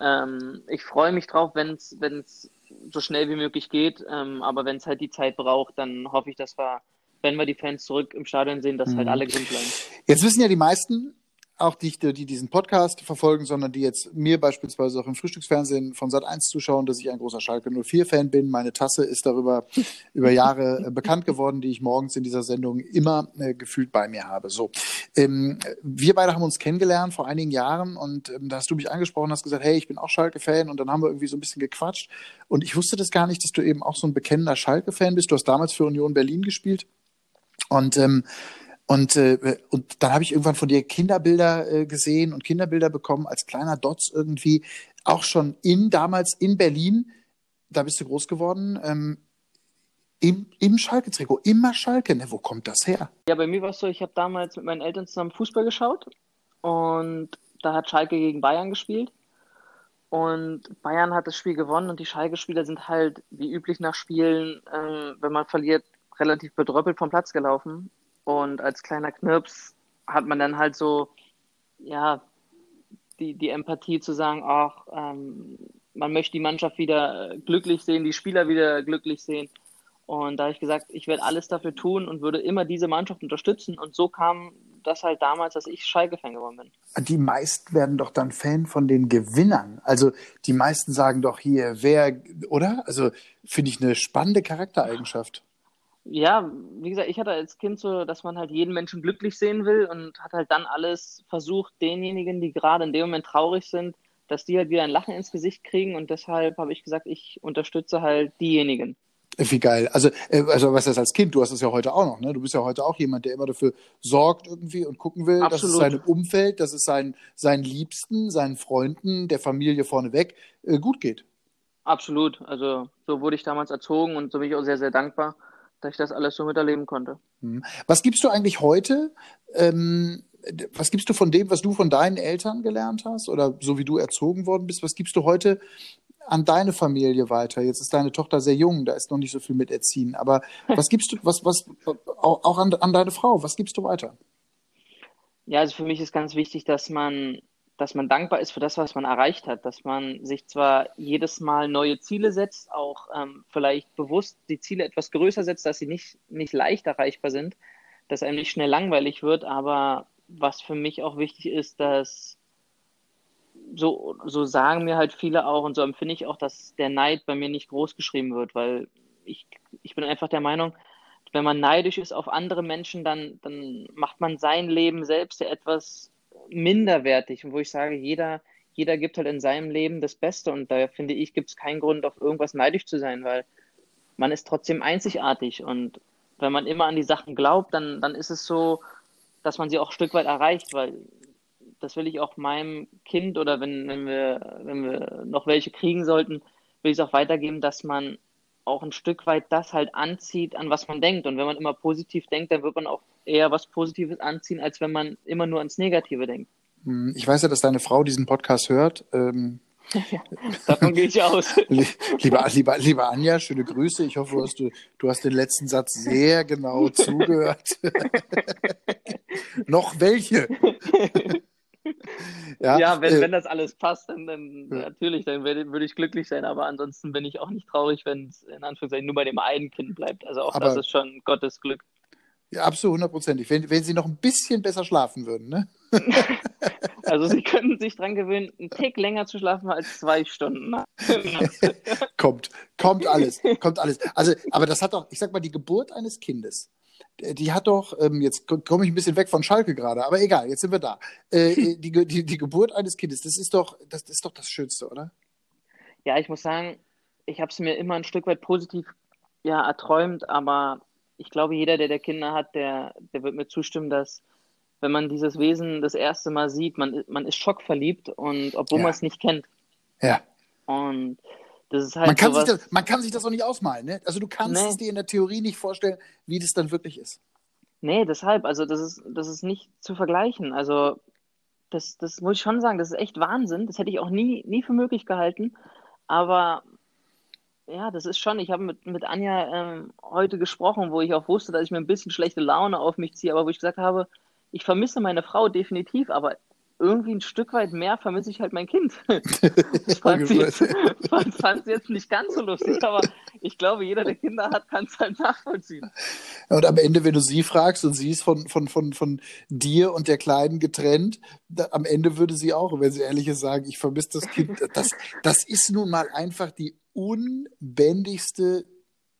S2: Ähm, ich freue mich drauf, wenn es so schnell wie möglich geht, ähm, aber wenn es halt die Zeit braucht, dann hoffe ich, dass wir, wenn wir die Fans zurück im Stadion sehen, dass halt mhm. halt alle gesund bleiben.
S1: Jetzt wissen ja die meisten, auch die, die diesen Podcast verfolgen, sondern die jetzt mir beispielsweise auch im Frühstücksfernsehen von Sat1 zuschauen, dass ich ein großer Schalke 04-Fan bin. Meine Tasse ist darüber über Jahre äh, bekannt geworden, die ich morgens in dieser Sendung immer äh, gefühlt bei mir habe. So, ähm, wir beide haben uns kennengelernt vor einigen Jahren und ähm, da hast du mich angesprochen, hast gesagt, hey, ich bin auch Schalke-Fan und dann haben wir irgendwie so ein bisschen gequatscht und ich wusste das gar nicht, dass du eben auch so ein bekennender Schalke-Fan bist. Du hast damals für Union Berlin gespielt und ähm, und, äh, und dann habe ich irgendwann von dir Kinderbilder äh, gesehen und Kinderbilder bekommen als kleiner Dots irgendwie, auch schon in damals in Berlin, da bist du groß geworden, ähm, im, im Schalke-Trikot, immer Schalke. Ne, wo kommt das her?
S2: Ja, bei mir war es so, ich habe damals mit meinen Eltern zusammen Fußball geschaut und da hat Schalke gegen Bayern gespielt. Und Bayern hat das Spiel gewonnen und die Schalke-Spieler sind halt wie üblich nach Spielen, äh, wenn man verliert, relativ bedröppelt vom Platz gelaufen. Und als kleiner Knirps hat man dann halt so, ja, die, die Empathie zu sagen, ach, ähm, man möchte die Mannschaft wieder glücklich sehen, die Spieler wieder glücklich sehen. Und da habe ich gesagt, ich werde alles dafür tun und würde immer diese Mannschaft unterstützen. Und so kam das halt damals, dass ich Schalke-Fan geworden bin.
S1: Die meisten werden doch dann Fan von den Gewinnern. Also die meisten sagen doch hier, wer, oder? Also finde ich eine spannende Charaktereigenschaft.
S2: Ja, wie gesagt, ich hatte als Kind so, dass man halt jeden Menschen glücklich sehen will und hat halt dann alles versucht, denjenigen, die gerade in dem Moment traurig sind, dass die halt wieder ein Lachen ins Gesicht kriegen und deshalb habe ich gesagt, ich unterstütze halt diejenigen.
S1: Wie geil. Also, äh, also was das als Kind, du hast es ja heute auch noch, ne? Du bist ja heute auch jemand, der immer dafür sorgt irgendwie und gucken will, Absolut. dass es seinem Umfeld, dass es seinen, seinen Liebsten, seinen Freunden, der Familie vorneweg äh, gut geht.
S2: Absolut. Also so wurde ich damals erzogen und so bin ich auch sehr, sehr dankbar dass ich das alles so miterleben konnte.
S1: Mhm. Was gibst du eigentlich heute? Ähm, was gibst du von dem, was du von deinen Eltern gelernt hast oder so wie du erzogen worden bist? Was gibst du heute an deine Familie weiter? Jetzt ist deine Tochter sehr jung, da ist noch nicht so viel mit erziehen. Aber *laughs* was gibst du, was, was, auch an, an deine Frau, was gibst du weiter?
S2: Ja, also für mich ist ganz wichtig, dass man dass man dankbar ist für das, was man erreicht hat, dass man sich zwar jedes Mal neue Ziele setzt, auch ähm, vielleicht bewusst die Ziele etwas größer setzt, dass sie nicht, nicht leicht erreichbar sind, dass einem nicht schnell langweilig wird, aber was für mich auch wichtig ist, dass so, so sagen mir halt viele auch und so empfinde ich auch, dass der Neid bei mir nicht groß geschrieben wird, weil ich, ich bin einfach der Meinung, wenn man neidisch ist auf andere Menschen, dann, dann macht man sein Leben selbst ja etwas minderwertig und wo ich sage, jeder, jeder gibt halt in seinem Leben das Beste und da finde ich, gibt es keinen Grund, auf irgendwas neidisch zu sein, weil man ist trotzdem einzigartig und wenn man immer an die Sachen glaubt, dann, dann ist es so, dass man sie auch ein Stück weit erreicht, weil das will ich auch meinem Kind oder wenn, wenn, wir, wenn wir noch welche kriegen sollten, will ich es auch weitergeben, dass man auch ein Stück weit das halt anzieht, an was man denkt. Und wenn man immer positiv denkt, dann wird man auch eher was Positives anziehen, als wenn man immer nur ans Negative denkt.
S1: Hm, ich weiß ja, dass deine Frau diesen Podcast hört. Ähm, *laughs*
S2: ja, davon gehe ich aus. *laughs*
S1: Lieber, lieber, lieber Anja, schöne Grüße. Ich hoffe, du, du hast den letzten Satz sehr genau *laughs* zugehört. Noch welche?
S2: ja, ja wenn, äh, wenn das alles passt, dann, dann ja. natürlich, dann würde ich glücklich sein, aber ansonsten bin ich auch nicht traurig, wenn es in Anführungszeichen nur bei dem einen Kind bleibt. Also auch aber, das ist schon Gottes Glück.
S1: Ja, absolut hundertprozentig. Wenn, wenn sie noch ein bisschen besser schlafen würden, ne? *laughs*
S2: also sie könnten sich dran gewöhnen, einen Tick länger zu schlafen als zwei Stunden. *laughs*
S1: kommt, kommt alles, kommt alles. Also, aber das hat doch, ich sag mal, die Geburt eines Kindes die hat doch, ähm, jetzt komme ich ein bisschen weg von Schalke gerade, aber egal, jetzt sind wir da. Äh, *laughs* die, die, die Geburt eines Kindes, das ist doch das, ist doch das Schönste, oder?
S2: Ja, ich muss sagen, ich habe es mir immer ein Stück weit positiv ja, erträumt, aber ich glaube, jeder, der der Kinder hat, der, der wird mir zustimmen, dass wenn man dieses Wesen das erste Mal sieht, man, man ist schockverliebt und obwohl ja. man es nicht kennt.
S1: Ja.
S2: Und das ist halt
S1: man, kann sowas... sich das, man kann sich das auch nicht ausmalen. Ne? Also du kannst nee. es dir in der Theorie nicht vorstellen, wie das dann wirklich ist.
S2: Nee, deshalb, also das ist, das ist nicht zu vergleichen. Also das, das muss ich schon sagen, das ist echt Wahnsinn. Das hätte ich auch nie, nie für möglich gehalten. Aber ja, das ist schon, ich habe mit, mit Anja ähm, heute gesprochen, wo ich auch wusste, dass ich mir ein bisschen schlechte Laune auf mich ziehe, aber wo ich gesagt habe, ich vermisse meine Frau definitiv, aber irgendwie ein Stück weit mehr vermisse ich halt mein Kind. *laughs* Ich fand sie, jetzt, *laughs* fand, jetzt nicht ganz so lustig, aber ich glaube, jeder, der Kinder hat, kann es halt nachvollziehen.
S1: Und am Ende, wenn du sie fragst und sie ist von, von, von, von dir und der Kleinen getrennt, da, am Ende würde sie auch, wenn sie ehrlich ist, sagen, ich vermisse das Kind. *laughs* Das, das ist nun mal einfach die unbändigste,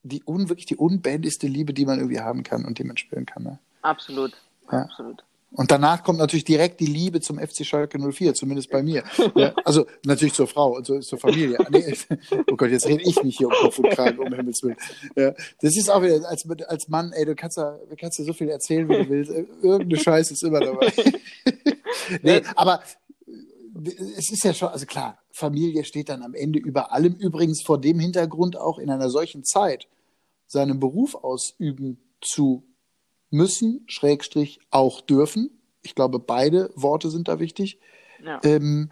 S1: die un, wirklich die unbändigste Liebe, die man irgendwie haben kann und die man spüren kann. Ne?
S2: Absolut, ja. absolut.
S1: Und danach kommt natürlich direkt die Liebe zum FC Schalke 04, zumindest bei mir. Ja, also natürlich zur Frau und zur, zur Familie. Nee, *laughs* oh Gott, jetzt rede ich mich hier um Kopf und Kragen, um Himmels Willen. Ja, das ist auch wieder, als, als Mann, ey, du kannst ja, du kannst ja so viel erzählen, wie du willst. Irgendeine Scheiße ist immer dabei. *laughs* nee, aber es ist ja schon, also klar, Familie steht dann am Ende über allem. Übrigens vor dem Hintergrund auch in einer solchen Zeit seinen Beruf ausüben zu müssen, Schrägstrich auch dürfen. Ich glaube, beide Worte sind da wichtig. Ja. Ähm,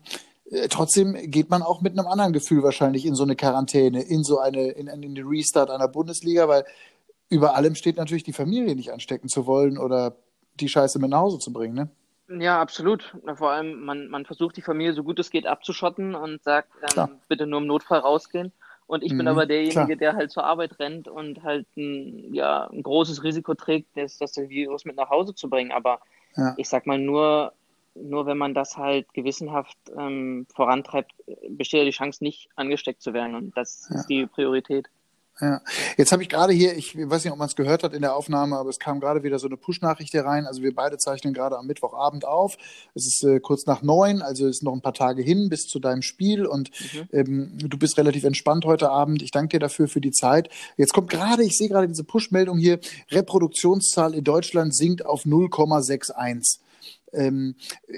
S1: äh, trotzdem geht man auch mit einem anderen Gefühl wahrscheinlich in so eine Quarantäne, in so eine, in, in den Restart einer Bundesliga, weil über allem steht natürlich die Familie nicht anstecken zu wollen oder die Scheiße mit nach Hause zu bringen, ne?
S2: Ja, absolut. Vor allem, man, man versucht die Familie so gut es geht abzuschotten und sagt, ähm, bitte nur im Notfall rausgehen. Und ich mhm, bin aber derjenige, klar. der halt zur Arbeit rennt und halt ein, ja, ein großes Risiko trägt, das, das Virus mit nach Hause zu bringen. Aber ja. ich sag mal, nur, nur wenn man das halt gewissenhaft ähm, vorantreibt, besteht ja die Chance, nicht angesteckt zu werden. Und das ja. ist die Priorität.
S1: Ja, jetzt habe ich gerade hier, ich weiß nicht, ob man es gehört hat in der Aufnahme, aber es kam gerade wieder so eine Push-Nachricht hier rein. Also wir beide zeichnen gerade am Mittwochabend auf. Es ist äh, kurz nach neun, also ist noch ein paar Tage hin bis zu deinem Spiel und mhm. ähm, du bist relativ entspannt heute Abend. Ich danke dir dafür für die Zeit. Jetzt kommt gerade, ich sehe gerade diese Push-Meldung hier, Reproduktionszahl in Deutschland sinkt auf 0,61. Ähm,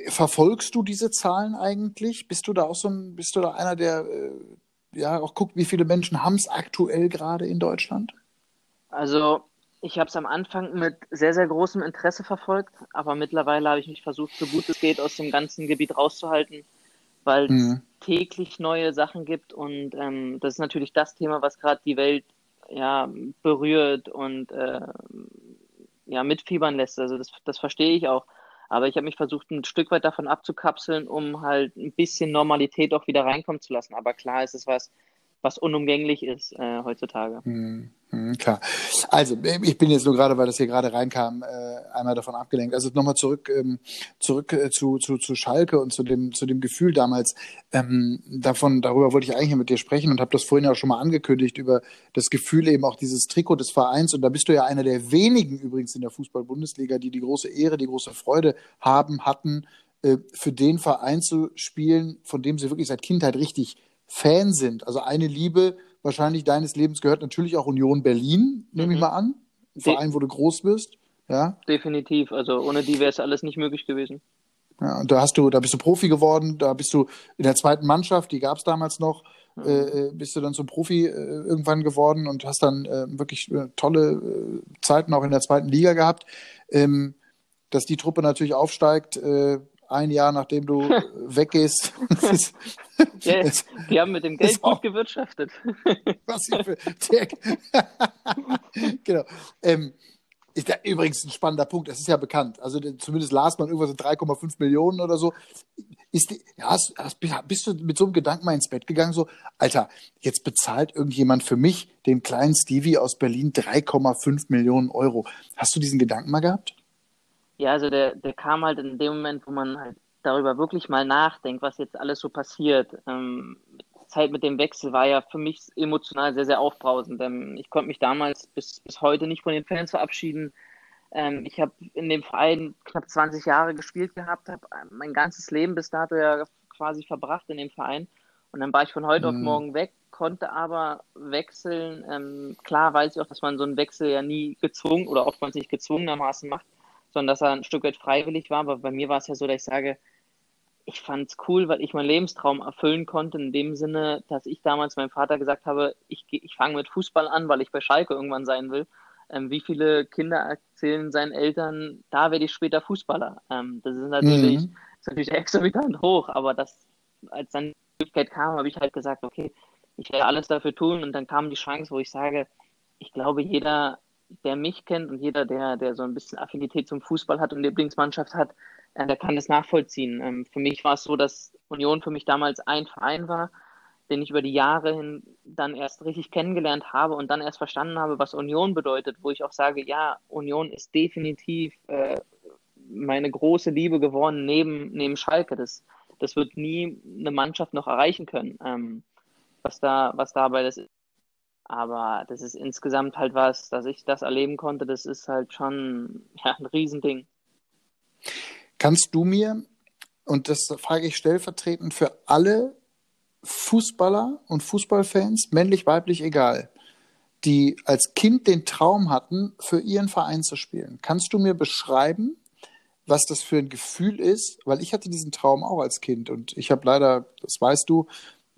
S1: verfolgst du diese Zahlen eigentlich? Bist du da auch so ein, bist du da einer, der äh, ja auch guckt, wie viele Menschen haben es aktuell gerade in Deutschland?
S2: Also ich habe es am Anfang mit sehr, sehr großem Interesse verfolgt, aber mittlerweile habe ich mich versucht, so gut es geht, aus dem ganzen Gebiet rauszuhalten, weil es mhm. täglich neue Sachen gibt und ähm, das ist natürlich das Thema, was gerade die Welt ja, berührt und äh, ja, mitfiebern lässt. Also das, das verstehe ich auch. Aber ich habe mich versucht, ein Stück weit davon abzukapseln, um halt ein bisschen Normalität auch wieder reinkommen zu lassen. Aber klar ist es was, was unumgänglich ist äh, heutzutage.
S1: Hm, hm, klar. Also, ich bin jetzt nur gerade, weil das hier gerade reinkam, äh, einmal davon abgelenkt. Also nochmal zurück, ähm, zurück äh, zu, zu, zu Schalke und zu dem, zu dem Gefühl damals. Ähm, davon, darüber wollte ich eigentlich mit dir sprechen und habe das vorhin ja auch schon mal angekündigt, über das Gefühl eben auch dieses Trikot des Vereins. Und da bist du ja einer der wenigen übrigens in der Fußball-Bundesliga, die die große Ehre, die große Freude haben, hatten, äh, für den Verein zu spielen, von dem sie wirklich seit Kindheit richtig Fan sind. Also eine Liebe wahrscheinlich deines Lebens gehört natürlich auch Union Berlin, nehme mhm. ich mal an. Verein, wo du groß bist. Ja?
S2: Definitiv. Also ohne die wäre es alles nicht möglich gewesen.
S1: Ja, und da hast du, da bist du Profi geworden, da bist du in der zweiten Mannschaft, die gab es damals noch, mhm. äh, bist du dann zum Profi äh, irgendwann geworden und hast dann äh, wirklich äh, tolle äh, Zeiten auch in der zweiten Liga gehabt. Ähm, dass die Truppe natürlich aufsteigt, äh, ein Jahr nachdem du *laughs* weggehst.
S2: ja, die haben mit dem Geld gut gewirtschaftet. *laughs* Was für, der, *laughs*
S1: genau. Ähm, ist da übrigens ein spannender Punkt, das ist ja bekannt. Also zumindest las man irgendwas so 3,5 Millionen oder so. Ist die, ja, hast, hast, bist du mit so einem Gedanken mal ins Bett gegangen, so, Alter, jetzt bezahlt irgendjemand für mich, den kleinen Stevie aus Berlin, 3,5 Millionen Euro. Hast du diesen Gedanken mal gehabt?
S2: Ja, also der, der kam halt in dem Moment, wo man halt darüber wirklich mal nachdenkt, was jetzt alles so passiert. Ähm, Zeit mit dem Wechsel war ja für mich emotional sehr, sehr aufbrausend. Ähm, ich konnte mich damals bis, bis heute nicht von den Fans verabschieden. Ähm, ich habe in dem Verein knapp 20 Jahre gespielt gehabt, habe mein ganzes Leben bis dato ja quasi verbracht in dem Verein. Und dann war ich von heute mhm. auf morgen weg, konnte aber wechseln. Ähm, klar weiß ich auch, dass man so einen Wechsel ja nie gezwungen oder oftmals nicht gezwungenermaßen macht sondern dass er ein Stück weit freiwillig war. Aber bei mir war es ja so, dass ich sage, ich fand es cool, weil ich meinen Lebenstraum erfüllen konnte, in dem Sinne, dass ich damals meinem Vater gesagt habe, ich, ich fange mit Fußball an, weil ich bei Schalke irgendwann sein will. Ähm, wie viele Kinder erzählen seinen Eltern, da werde ich später Fußballer? Ähm, das ist natürlich, mhm. ist natürlich exorbitant hoch, aber das, als dann die Möglichkeit kam, habe ich halt gesagt, okay, ich werde alles dafür tun und dann kam die Chance, wo ich sage, ich glaube, jeder der mich kennt und jeder, der, der so ein bisschen Affinität zum Fußball hat und Lieblingsmannschaft hat, äh, der kann das nachvollziehen. Ähm, für mich war es so, dass Union für mich damals ein Verein war, den ich über die Jahre hin dann erst richtig kennengelernt habe und dann erst verstanden habe, was Union bedeutet, wo ich auch sage, ja, Union ist definitiv äh, meine große Liebe geworden neben, neben Schalke. Das, das wird nie eine Mannschaft noch erreichen können, ähm, was da, was dabei das ist. Aber das ist insgesamt halt was, dass ich das erleben konnte, das ist halt schon *laughs* ja, ein Riesending.
S1: Kannst du mir, und das frage ich stellvertretend für alle Fußballer und Fußballfans, männlich, weiblich, egal, die als Kind den Traum hatten, für ihren Verein zu spielen. Kannst du mir beschreiben, was das für ein Gefühl ist? Weil ich hatte diesen Traum auch als Kind und ich habe leider, das weißt du,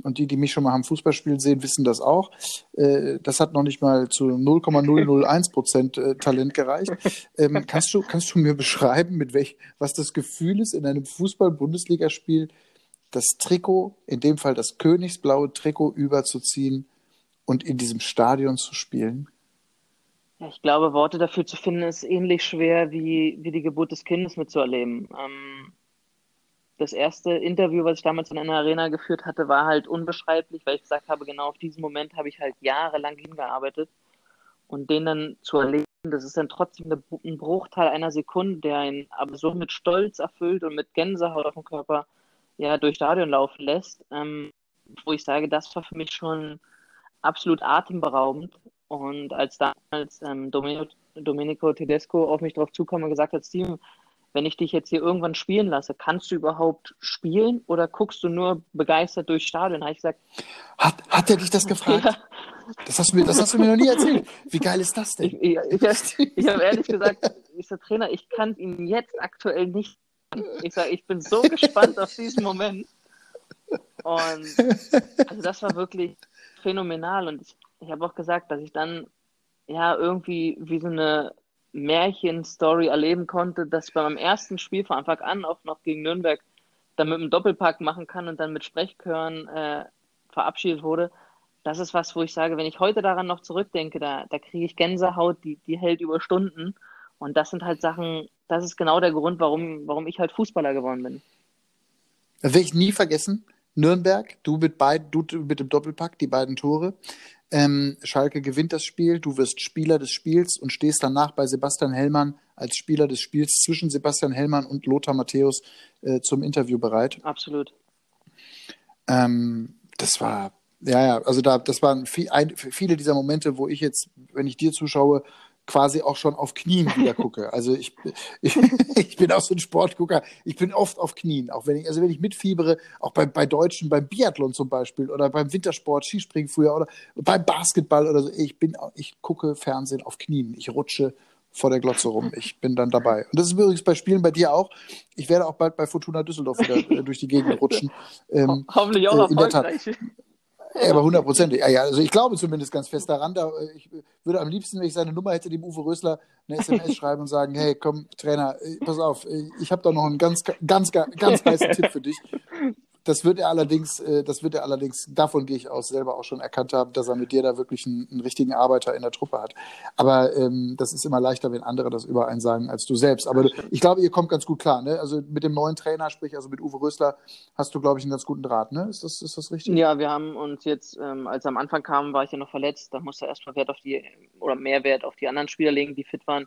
S1: und die, die mich schon mal haben Fußballspielen sehen, wissen das auch. Äh, das hat noch nicht mal zu 0,001 Prozent äh, Talent gereicht. Ähm, *laughs* kannst, du, kannst du mir beschreiben, mit welch, was das Gefühl ist, in einem Fußball-Bundesligaspiel das Trikot, in dem Fall das königsblaue Trikot, überzuziehen und in diesem Stadion zu spielen?
S2: Ich glaube, Worte dafür zu finden, ist ähnlich schwer wie, wie die Geburt des Kindes mitzuerleben. Ähm, das erste Interview, was ich damals in einer Arena geführt hatte, war halt unbeschreiblich, weil ich gesagt habe, genau auf diesen Moment habe ich halt jahrelang hingearbeitet und den dann zu erleben, das ist dann trotzdem ein Bruchteil einer Sekunde, der einen aber so mit Stolz erfüllt und mit Gänsehaut auf dem Körper ja durch Stadion laufen lässt, ähm, wo ich sage, das war für mich schon absolut atemberaubend. Und als damals ähm, Domenico, Domenico Tedesco auf mich drauf zukam und gesagt hat, Steven, wenn ich dich jetzt hier irgendwann spielen lasse, kannst du überhaupt spielen oder guckst du nur begeistert durchs Stadion? Habe ich gesagt.
S1: Hat, hat er dich das *laughs* gefragt? Ja. Das, hast du mir, das hast du mir noch nie erzählt. Wie geil ist das denn?
S2: Ich, ich, ich, *laughs* ich habe ehrlich gesagt, ich sage, Trainer, ich kann ihn jetzt aktuell nicht. Ich sage, ich bin so gespannt auf diesen Moment. Und also das war wirklich phänomenal. Und ich, ich habe auch gesagt, dass ich dann ja irgendwie wie so eine Märchenstory erleben konnte, dass ich beim ersten Spiel von Anfang an auch noch gegen Nürnberg dann mit einem Doppelpack machen kann und dann mit Sprechchören äh, verabschiedet wurde. Das ist was, wo ich sage, wenn ich heute daran noch zurückdenke, da, da kriege ich Gänsehaut, die, die hält über Stunden. Und das sind halt Sachen, das ist genau der Grund, warum, warum ich halt Fußballer geworden bin.
S1: Das werde ich nie vergessen. Nürnberg, du mit, beid, du mit dem Doppelpack, die beiden Tore. Ähm, Schalke gewinnt das Spiel, du wirst Spieler des Spiels und stehst danach bei Sebastian Hellmann als Spieler des Spiels zwischen Sebastian Hellmann und Lothar Matthäus äh, zum Interview bereit.
S2: Absolut.
S1: Ähm, das war, ja, ja, also da, das waren viel, ein, viele dieser Momente, wo ich jetzt, wenn ich dir zuschaue, quasi auch schon auf Knien wieder gucke. Also ich, *laughs* ich, ich, bin auch so ein Sportgucker. Ich bin oft auf Knien, auch wenn ich, also wenn ich mitfiebere, auch bei, bei Deutschen, beim Biathlon zum Beispiel oder beim Wintersport, Skispringen früher oder beim Basketball oder so. Ich bin, ich gucke Fernsehen auf Knien. Ich rutsche vor der Glotze rum. Ich bin dann dabei. Und das ist übrigens bei Spielen bei dir auch. Ich werde auch bald bei Fortuna Düsseldorf wieder äh, durch die Gegend rutschen.
S2: Ähm, Hoffentlich auch äh, erfolgreich.
S1: Ja, aber hundertprozentig. Ja, ja, also ich glaube zumindest ganz fest daran. Da, äh, ich würde am liebsten, wenn ich seine Nummer hätte, dem Uwe Rösler eine SMS *laughs* schreiben und sagen: Hey, komm, Trainer, äh, pass auf, ich habe da noch einen ganz, ganz, ganz, ganz heißen Tipp für dich. Das wird er allerdings, äh, das wird er allerdings, davon gehe ich aus, selber auch schon erkannt haben, dass er mit dir da wirklich einen, einen richtigen Arbeiter in der Truppe hat. Aber ähm, das ist immer leichter, wenn andere das über einen sagen als du selbst. Aber du, ich glaube, ihr kommt ganz gut klar. Ne? Also mit dem neuen Trainer, sprich also mit Uwe Rösler, hast du, glaube ich, einen ganz guten Draht. Ne? Ist, das, ist das richtig?
S2: Ja, wir haben uns jetzt, ähm, als er am Anfang kam, war ich ja noch verletzt. Da musste er erstmal Wert auf die, oder mehr Wert auf die anderen Spieler legen, die fit waren.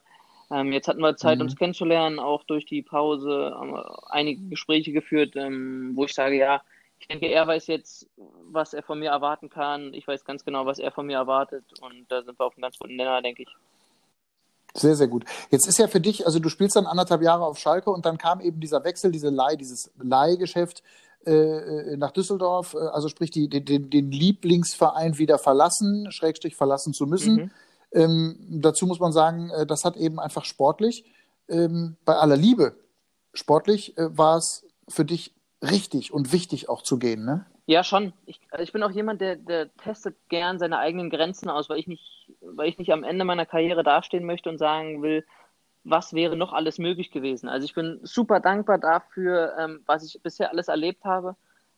S2: Ähm, jetzt hatten wir Zeit, mhm. uns kennenzulernen, auch durch die Pause haben wir einige Gespräche geführt, ähm, wo ich sage, ja, ich denke, er weiß jetzt, was er von mir erwarten kann. Ich weiß ganz genau, was er von mir erwartet. Und da sind wir auf einem ganz guten Nenner, denke ich.
S1: Sehr, sehr gut. Jetzt ist ja für dich, also du spielst dann anderthalb Jahre auf Schalke und dann kam eben dieser Wechsel, diese Leih, dieses Leihgeschäft äh, äh nach Düsseldorf, äh, also sprich die, den, den Lieblingsverein wieder verlassen, Schrägstrich verlassen zu müssen. Mhm. Ähm, dazu muss man sagen, äh, das hat eben einfach sportlich, ähm, bei aller Liebe, sportlich äh, war es für dich richtig und wichtig auch zu gehen, ne?
S2: Ja, schon. Ich, also ich bin auch jemand, der, der testet gern seine eigenen Grenzen aus, weil ich nicht, weil ich nicht am Ende meiner Karriere dastehen möchte und sagen will, was wäre noch alles möglich gewesen. Also ich bin super dankbar dafür, ähm, was ich bisher alles erlebt habe,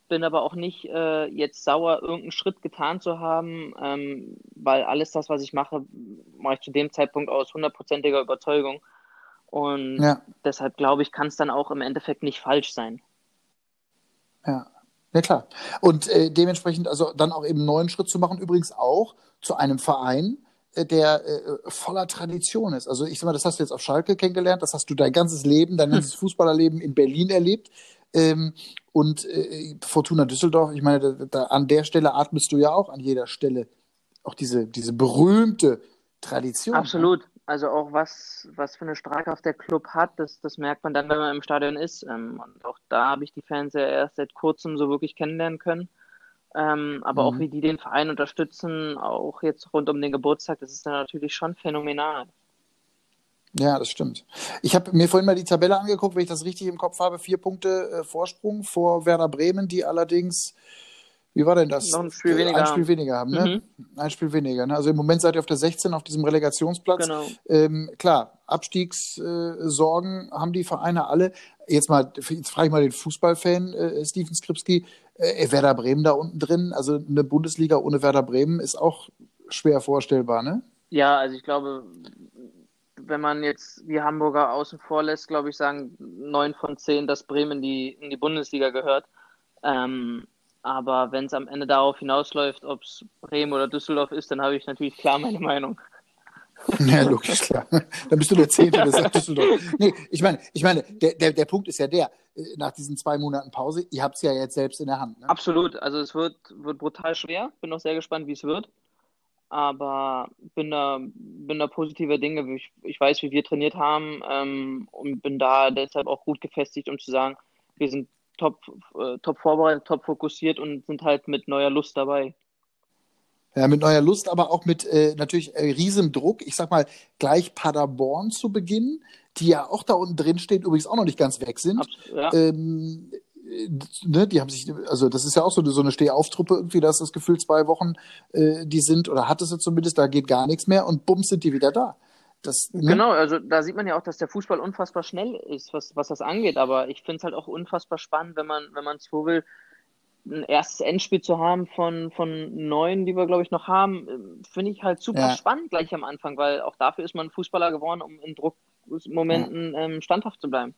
S2: bin aber auch nicht äh, jetzt sauer, irgendeinen Schritt getan zu haben, ähm, weil alles das, was ich mache, mache ich zu dem Zeitpunkt aus hundertprozentiger Überzeugung. Und ja. deshalb glaube ich, kann es dann auch im Endeffekt nicht falsch sein.
S1: Ja. Ja klar. Und äh, dementsprechend also dann auch eben einen neuen Schritt zu machen, übrigens auch zu einem Verein, äh, der äh, voller Tradition ist. Also ich sag mal, das hast du jetzt auf Schalke kennengelernt, das hast du dein ganzes Leben, dein hm. ganzes Fußballerleben in Berlin erlebt. Ähm, und äh, Fortuna Düsseldorf, ich meine, da, da, an der Stelle atmest du ja auch an jeder Stelle auch diese, diese berühmte Tradition.
S2: Absolut. Also auch was, was für eine Strahlkraft der Club hat, das, das merkt man dann, wenn man im Stadion ist. Ähm, und auch da habe ich die Fans ja erst seit kurzem so wirklich kennenlernen können. Ähm, aber mhm. auch wie die den Verein unterstützen, auch jetzt rund um den Geburtstag, das ist dann natürlich schon phänomenal.
S1: Ja, das stimmt. Ich habe mir vorhin mal die Tabelle angeguckt, wenn ich das richtig im Kopf habe, vier Punkte äh, Vorsprung vor Werder Bremen, die allerdings wie war denn das?
S2: Noch ein Spiel weniger.
S1: Ein Spiel weniger haben, ne? Mhm. Ein Spiel weniger. Ne? Also im Moment seid ihr auf der 16 auf diesem Relegationsplatz. Genau. Ähm, klar, Abstiegssorgen äh, haben die Vereine alle. Jetzt mal, jetzt frage ich mal den Fußballfan äh, Steven Skripski. Äh, Werder Bremen da unten drin, also eine Bundesliga ohne Werder Bremen ist auch schwer vorstellbar, ne?
S2: Ja, also ich glaube, wenn man jetzt die Hamburger außen vor lässt, glaube ich, sagen neun von zehn, dass Bremen die, in die Bundesliga gehört. Ähm, aber wenn es am Ende darauf hinausläuft, ob es Bremen oder Düsseldorf ist, dann habe ich natürlich klar meine Meinung. *laughs*
S1: Ja, logisch, klar. Dann bist du der Zehnte, der sagt Düsseldorf. Nee, ich meine, ich meine der, der, der Punkt ist ja der, äh, nach diesen zwei Monaten Pause, ihr habt es ja jetzt selbst in der Hand. Ne?
S2: Absolut, also es wird, wird brutal schwer. Bin auch sehr gespannt, wie es wird. Aber bin da, bin da positiver Dinge. Ich, ich weiß, wie wir trainiert haben ähm, und bin da deshalb auch gut gefestigt, um zu sagen, wir sind top, äh, top vorbereitet, top fokussiert und sind halt mit neuer Lust dabei.
S1: Ja, mit neuer Lust, aber auch mit äh, natürlich äh, riesem Druck. Ich sag mal, gleich Paderborn zu beginnen, die ja auch da unten drin stehen, übrigens auch noch nicht ganz weg sind. Ja. Ähm, äh, ne, die haben sich, also das ist ja auch so, so eine Stehauftruppe irgendwie, da ist das Gefühl zwei Wochen, äh, die sind, oder hat es ja zumindest, da geht gar nichts mehr und bums sind die wieder da.
S2: Das, ne? Genau, also da sieht man ja auch, dass der Fußball unfassbar schnell ist, was, was das angeht. Aber ich finde es halt auch unfassbar spannend, wenn man, wenn man es so will, ein erstes Endspiel zu haben von, von neun, die wir, glaube ich, noch haben, finde ich halt super ja. spannend gleich am Anfang, weil auch dafür ist man Fußballer geworden, um in Druckmomenten ja. ähm, standhaft zu bleiben.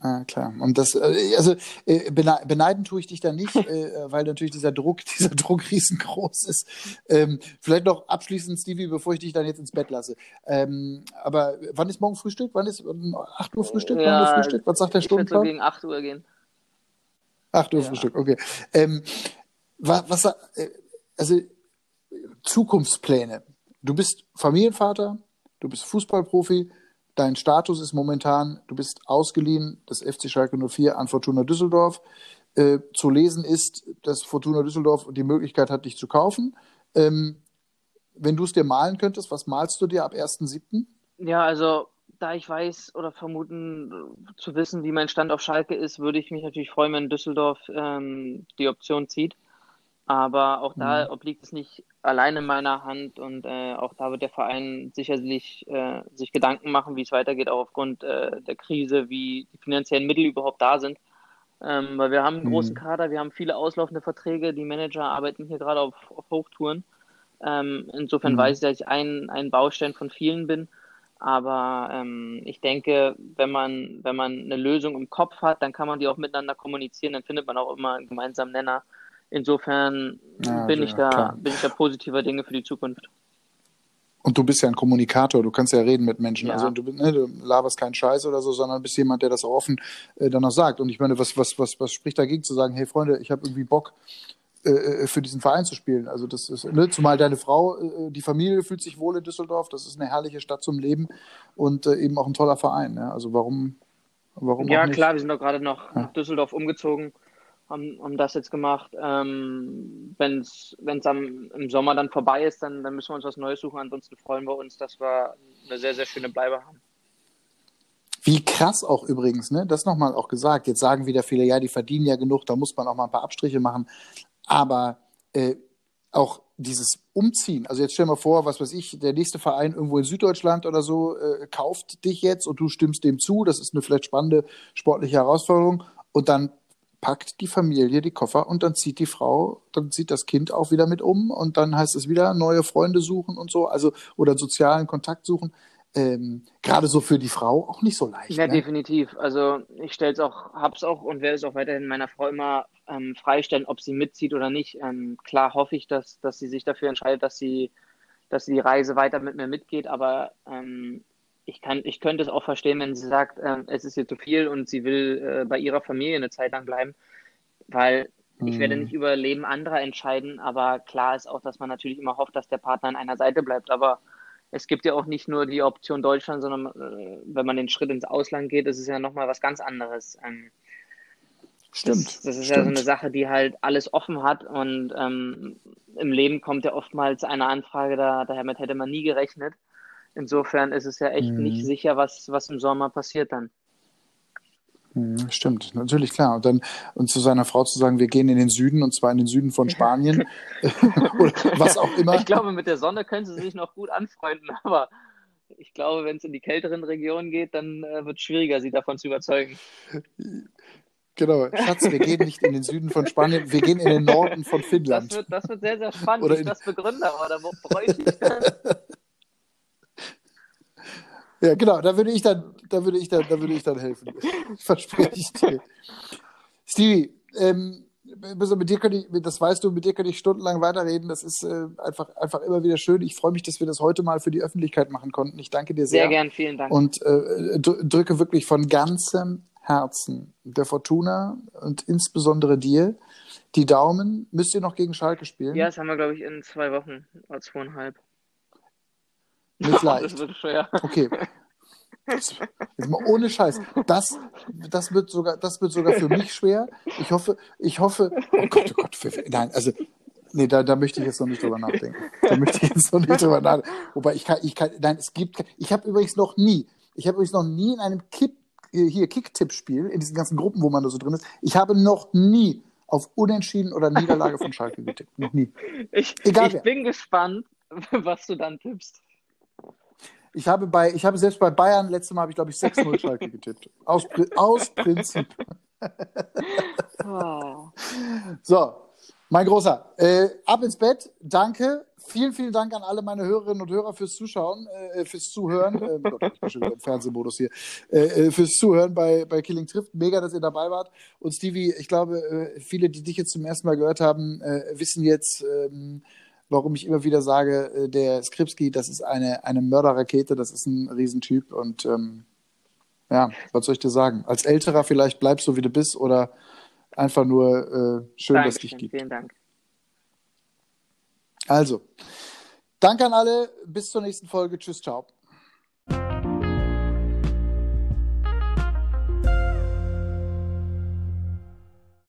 S1: Ah, klar. Und das, äh, also äh, beneiden tue ich dich da nicht, *laughs* äh, weil natürlich dieser Druck, *laughs* dieser Druck riesengroß ist. Ähm, vielleicht noch abschließend, Stevie, bevor ich dich dann jetzt ins Bett lasse. Ähm, aber wann ist morgen Frühstück? Wann ist 8 Uhr Frühstück?
S2: Ja, 9
S1: Uhr Frühstück? Was sagt der Stundenplan?
S2: Ich so gegen 8 Uhr gehen.
S1: 8 Uhr ja. Frühstück, okay. Ähm, was, was, also Zukunftspläne. Du bist Familienvater, du bist Fußballprofi, dein Status ist momentan, du bist ausgeliehen, das FC Schalke 04 an Fortuna Düsseldorf. Äh, zu lesen ist, dass Fortuna Düsseldorf die Möglichkeit hat, dich zu kaufen. Ähm, wenn du es dir malen könntest, was malst du dir ab 1.7.?
S2: Ja, also da ich weiß oder vermuten zu wissen, wie mein Stand auf Schalke ist, würde ich mich natürlich freuen, wenn Düsseldorf ähm, die Option zieht. Aber auch da mhm. obliegt es nicht allein in meiner Hand und äh, auch da wird der Verein sicherlich äh, sich Gedanken machen, wie es weitergeht, auch aufgrund äh, der Krise, wie die finanziellen Mittel überhaupt da sind. Ähm, weil wir haben einen großen mhm. Kader, wir haben viele auslaufende Verträge, die Manager arbeiten hier gerade auf, auf Hochtouren. Ähm, insofern mhm. weiß ich, dass ich ein, ein Baustein von vielen bin. Aber ähm, ich denke, wenn man, wenn man eine Lösung im Kopf hat, dann kann man die auch miteinander kommunizieren, dann findet man auch immer einen gemeinsamen Nenner. Insofern ja, bin, ja, ich da, bin ich da positiver Dinge für die Zukunft.
S1: Und du bist ja ein Kommunikator, du kannst ja reden mit Menschen. Ja. Also du, ne, du laberst keinen Scheiß oder so, sondern bist jemand, der das auch offen äh, dann auch sagt. Und ich meine, was, was, was, was spricht dagegen zu sagen, hey Freunde, ich habe irgendwie Bock, äh, äh, für diesen Verein zu spielen. Also das ist, ne, zumal deine Frau, äh, die Familie fühlt sich wohl in Düsseldorf, das ist eine herrliche Stadt zum Leben und eben auch ein toller Verein. Ne? Also warum, warum
S2: Ja, klar, wir sind doch gerade noch ja. nach Düsseldorf umgezogen haben, haben das jetzt gemacht. Ähm, Wenn es im Sommer dann vorbei ist, dann, dann müssen wir uns was Neues suchen. Ansonsten freuen wir uns, dass wir eine sehr, sehr schöne Bleibe haben.
S1: Wie krass auch übrigens, ne? Das nochmal auch gesagt. Jetzt sagen wieder viele, ja, die verdienen ja genug, da muss man auch mal ein paar Abstriche machen. Aber äh, auch dieses Umziehen, also jetzt stell mal vor, was weiß ich, der nächste Verein irgendwo in Süddeutschland oder so äh, kauft dich jetzt und du stimmst dem zu, das ist eine vielleicht spannende sportliche Herausforderung und dann packt die Familie die Koffer und dann zieht die Frau, dann zieht das Kind auch wieder mit um und dann heißt es wieder neue Freunde suchen und so, also oder sozialen Kontakt suchen. Ähm, Gerade so für die Frau auch nicht so leicht.
S2: Ja,
S1: ne?
S2: definitiv. Also ich stelle es auch, hab's auch und werde es auch weiterhin meiner Frau immer ähm, freistellen, ob sie mitzieht oder nicht. Ähm, klar hoffe ich, dass, dass sie sich dafür entscheidet, dass sie, dass sie die Reise weiter mit mir mitgeht, aber ähm, ich, kann, ich könnte es auch verstehen, wenn sie sagt, äh, es ist ihr zu viel und sie will äh, bei ihrer Familie eine Zeit lang bleiben, weil mhm. ich werde mhm. nicht über Leben anderer entscheiden, aber klar ist auch, dass man natürlich immer hofft, dass der Partner an einer Seite bleibt, aber es gibt ja auch nicht nur die Option Deutschland, sondern äh, wenn man den Schritt ins Ausland geht, ist ja nochmal was ganz anderes. Ähm,
S1: Stimmt.
S2: Das, das ist
S1: stimmt.
S2: ja so eine Sache, die halt alles offen hat und ähm, im Leben kommt ja oftmals eine Anfrage, da, damit hätte man nie gerechnet. Insofern ist es ja echt mhm. nicht sicher, was, was im Sommer passiert dann.
S1: Mhm, stimmt, natürlich klar. Und dann und zu seiner Frau zu sagen, wir gehen in den Süden und zwar in den Süden von *laughs* Spanien *laughs* oder was auch immer.
S2: Ich glaube, mit der Sonne können sie sich noch gut anfreunden, *laughs* aber ich glaube, wenn es in die kälteren Regionen geht, dann äh, wird es schwieriger, sie davon zu überzeugen.
S1: Genau, Schatz, wir gehen nicht in den Süden von Spanien, wir gehen in den Norden von Finnland.
S2: Das wird, das wird sehr, sehr spannend, Oder ich das begründe, aber da bräuchte ich das.
S1: Ja, genau, da würde ich dann, da würde ich dann, da würde ich dann helfen. Verspreche ich dir. Stevie, ähm, mit dir könnte ich, das weißt du, mit dir könnte ich stundenlang weiterreden. Das ist äh, einfach, einfach immer wieder schön. Ich freue mich, dass wir das heute mal für die Öffentlichkeit machen konnten. Ich danke dir sehr.
S2: Sehr gern, vielen Dank.
S1: Und äh, drücke wirklich von ganzem Herzen der Fortuna und insbesondere dir die Daumen. Müsst ihr noch gegen Schalke spielen?
S2: Ja, das haben wir, glaube ich, in zwei Wochen oder zweieinhalb.
S1: Nicht leicht. *laughs* Das wird schwer. Okay. Jetzt mal ohne Scheiß. Das, das, wird sogar, das wird sogar für mich schwer. Ich hoffe, ich hoffe, oh Gott, oh Gott, für, nein, also, nee, da, da möchte ich jetzt noch nicht drüber nachdenken. Da möchte ich jetzt noch nicht drüber nachdenken. Wobei ich kann, ich kann, nein, es gibt, ich habe übrigens noch nie, ich habe übrigens noch nie in einem Kipp, hier Kick-Tipp-Spiel, in diesen ganzen Gruppen, wo man da so drin ist, ich habe noch nie auf Unentschieden oder Niederlage von Schalke getippt. Noch nie.
S2: Ich, Egal ich bin gespannt, *laughs* was du dann tippst.
S1: Ich habe bei, ich habe selbst bei Bayern letztes Mal habe ich glaube ich 6-0 Schalke getippt. Aus, aus Prinzip. *laughs* oh. So, mein Großer, äh, ab ins Bett. Danke. Vielen, vielen Dank an alle meine Hörerinnen und Hörer fürs Zuschauen, äh, fürs Zuhören. Äh, Gott, ich bin schon wieder im Fernsehmodus hier. Äh, äh, fürs Zuhören bei, bei Killing Trifft. Mega, dass ihr dabei wart. Und Stevie, ich glaube, äh, viele, die dich jetzt zum ersten Mal gehört haben, äh, wissen jetzt, ähm, warum ich immer wieder sage, äh, der Skripski, das ist eine, eine Mörderrakete, das ist ein Riesentyp und ähm, ja, was soll ich dir sagen? Als Älterer vielleicht bleibst du, wie du bist oder einfach nur äh, schön, dass es dich gibt.
S2: Vielen Dank.
S1: Also, danke an alle, bis zur nächsten Folge. Tschüss, ciao.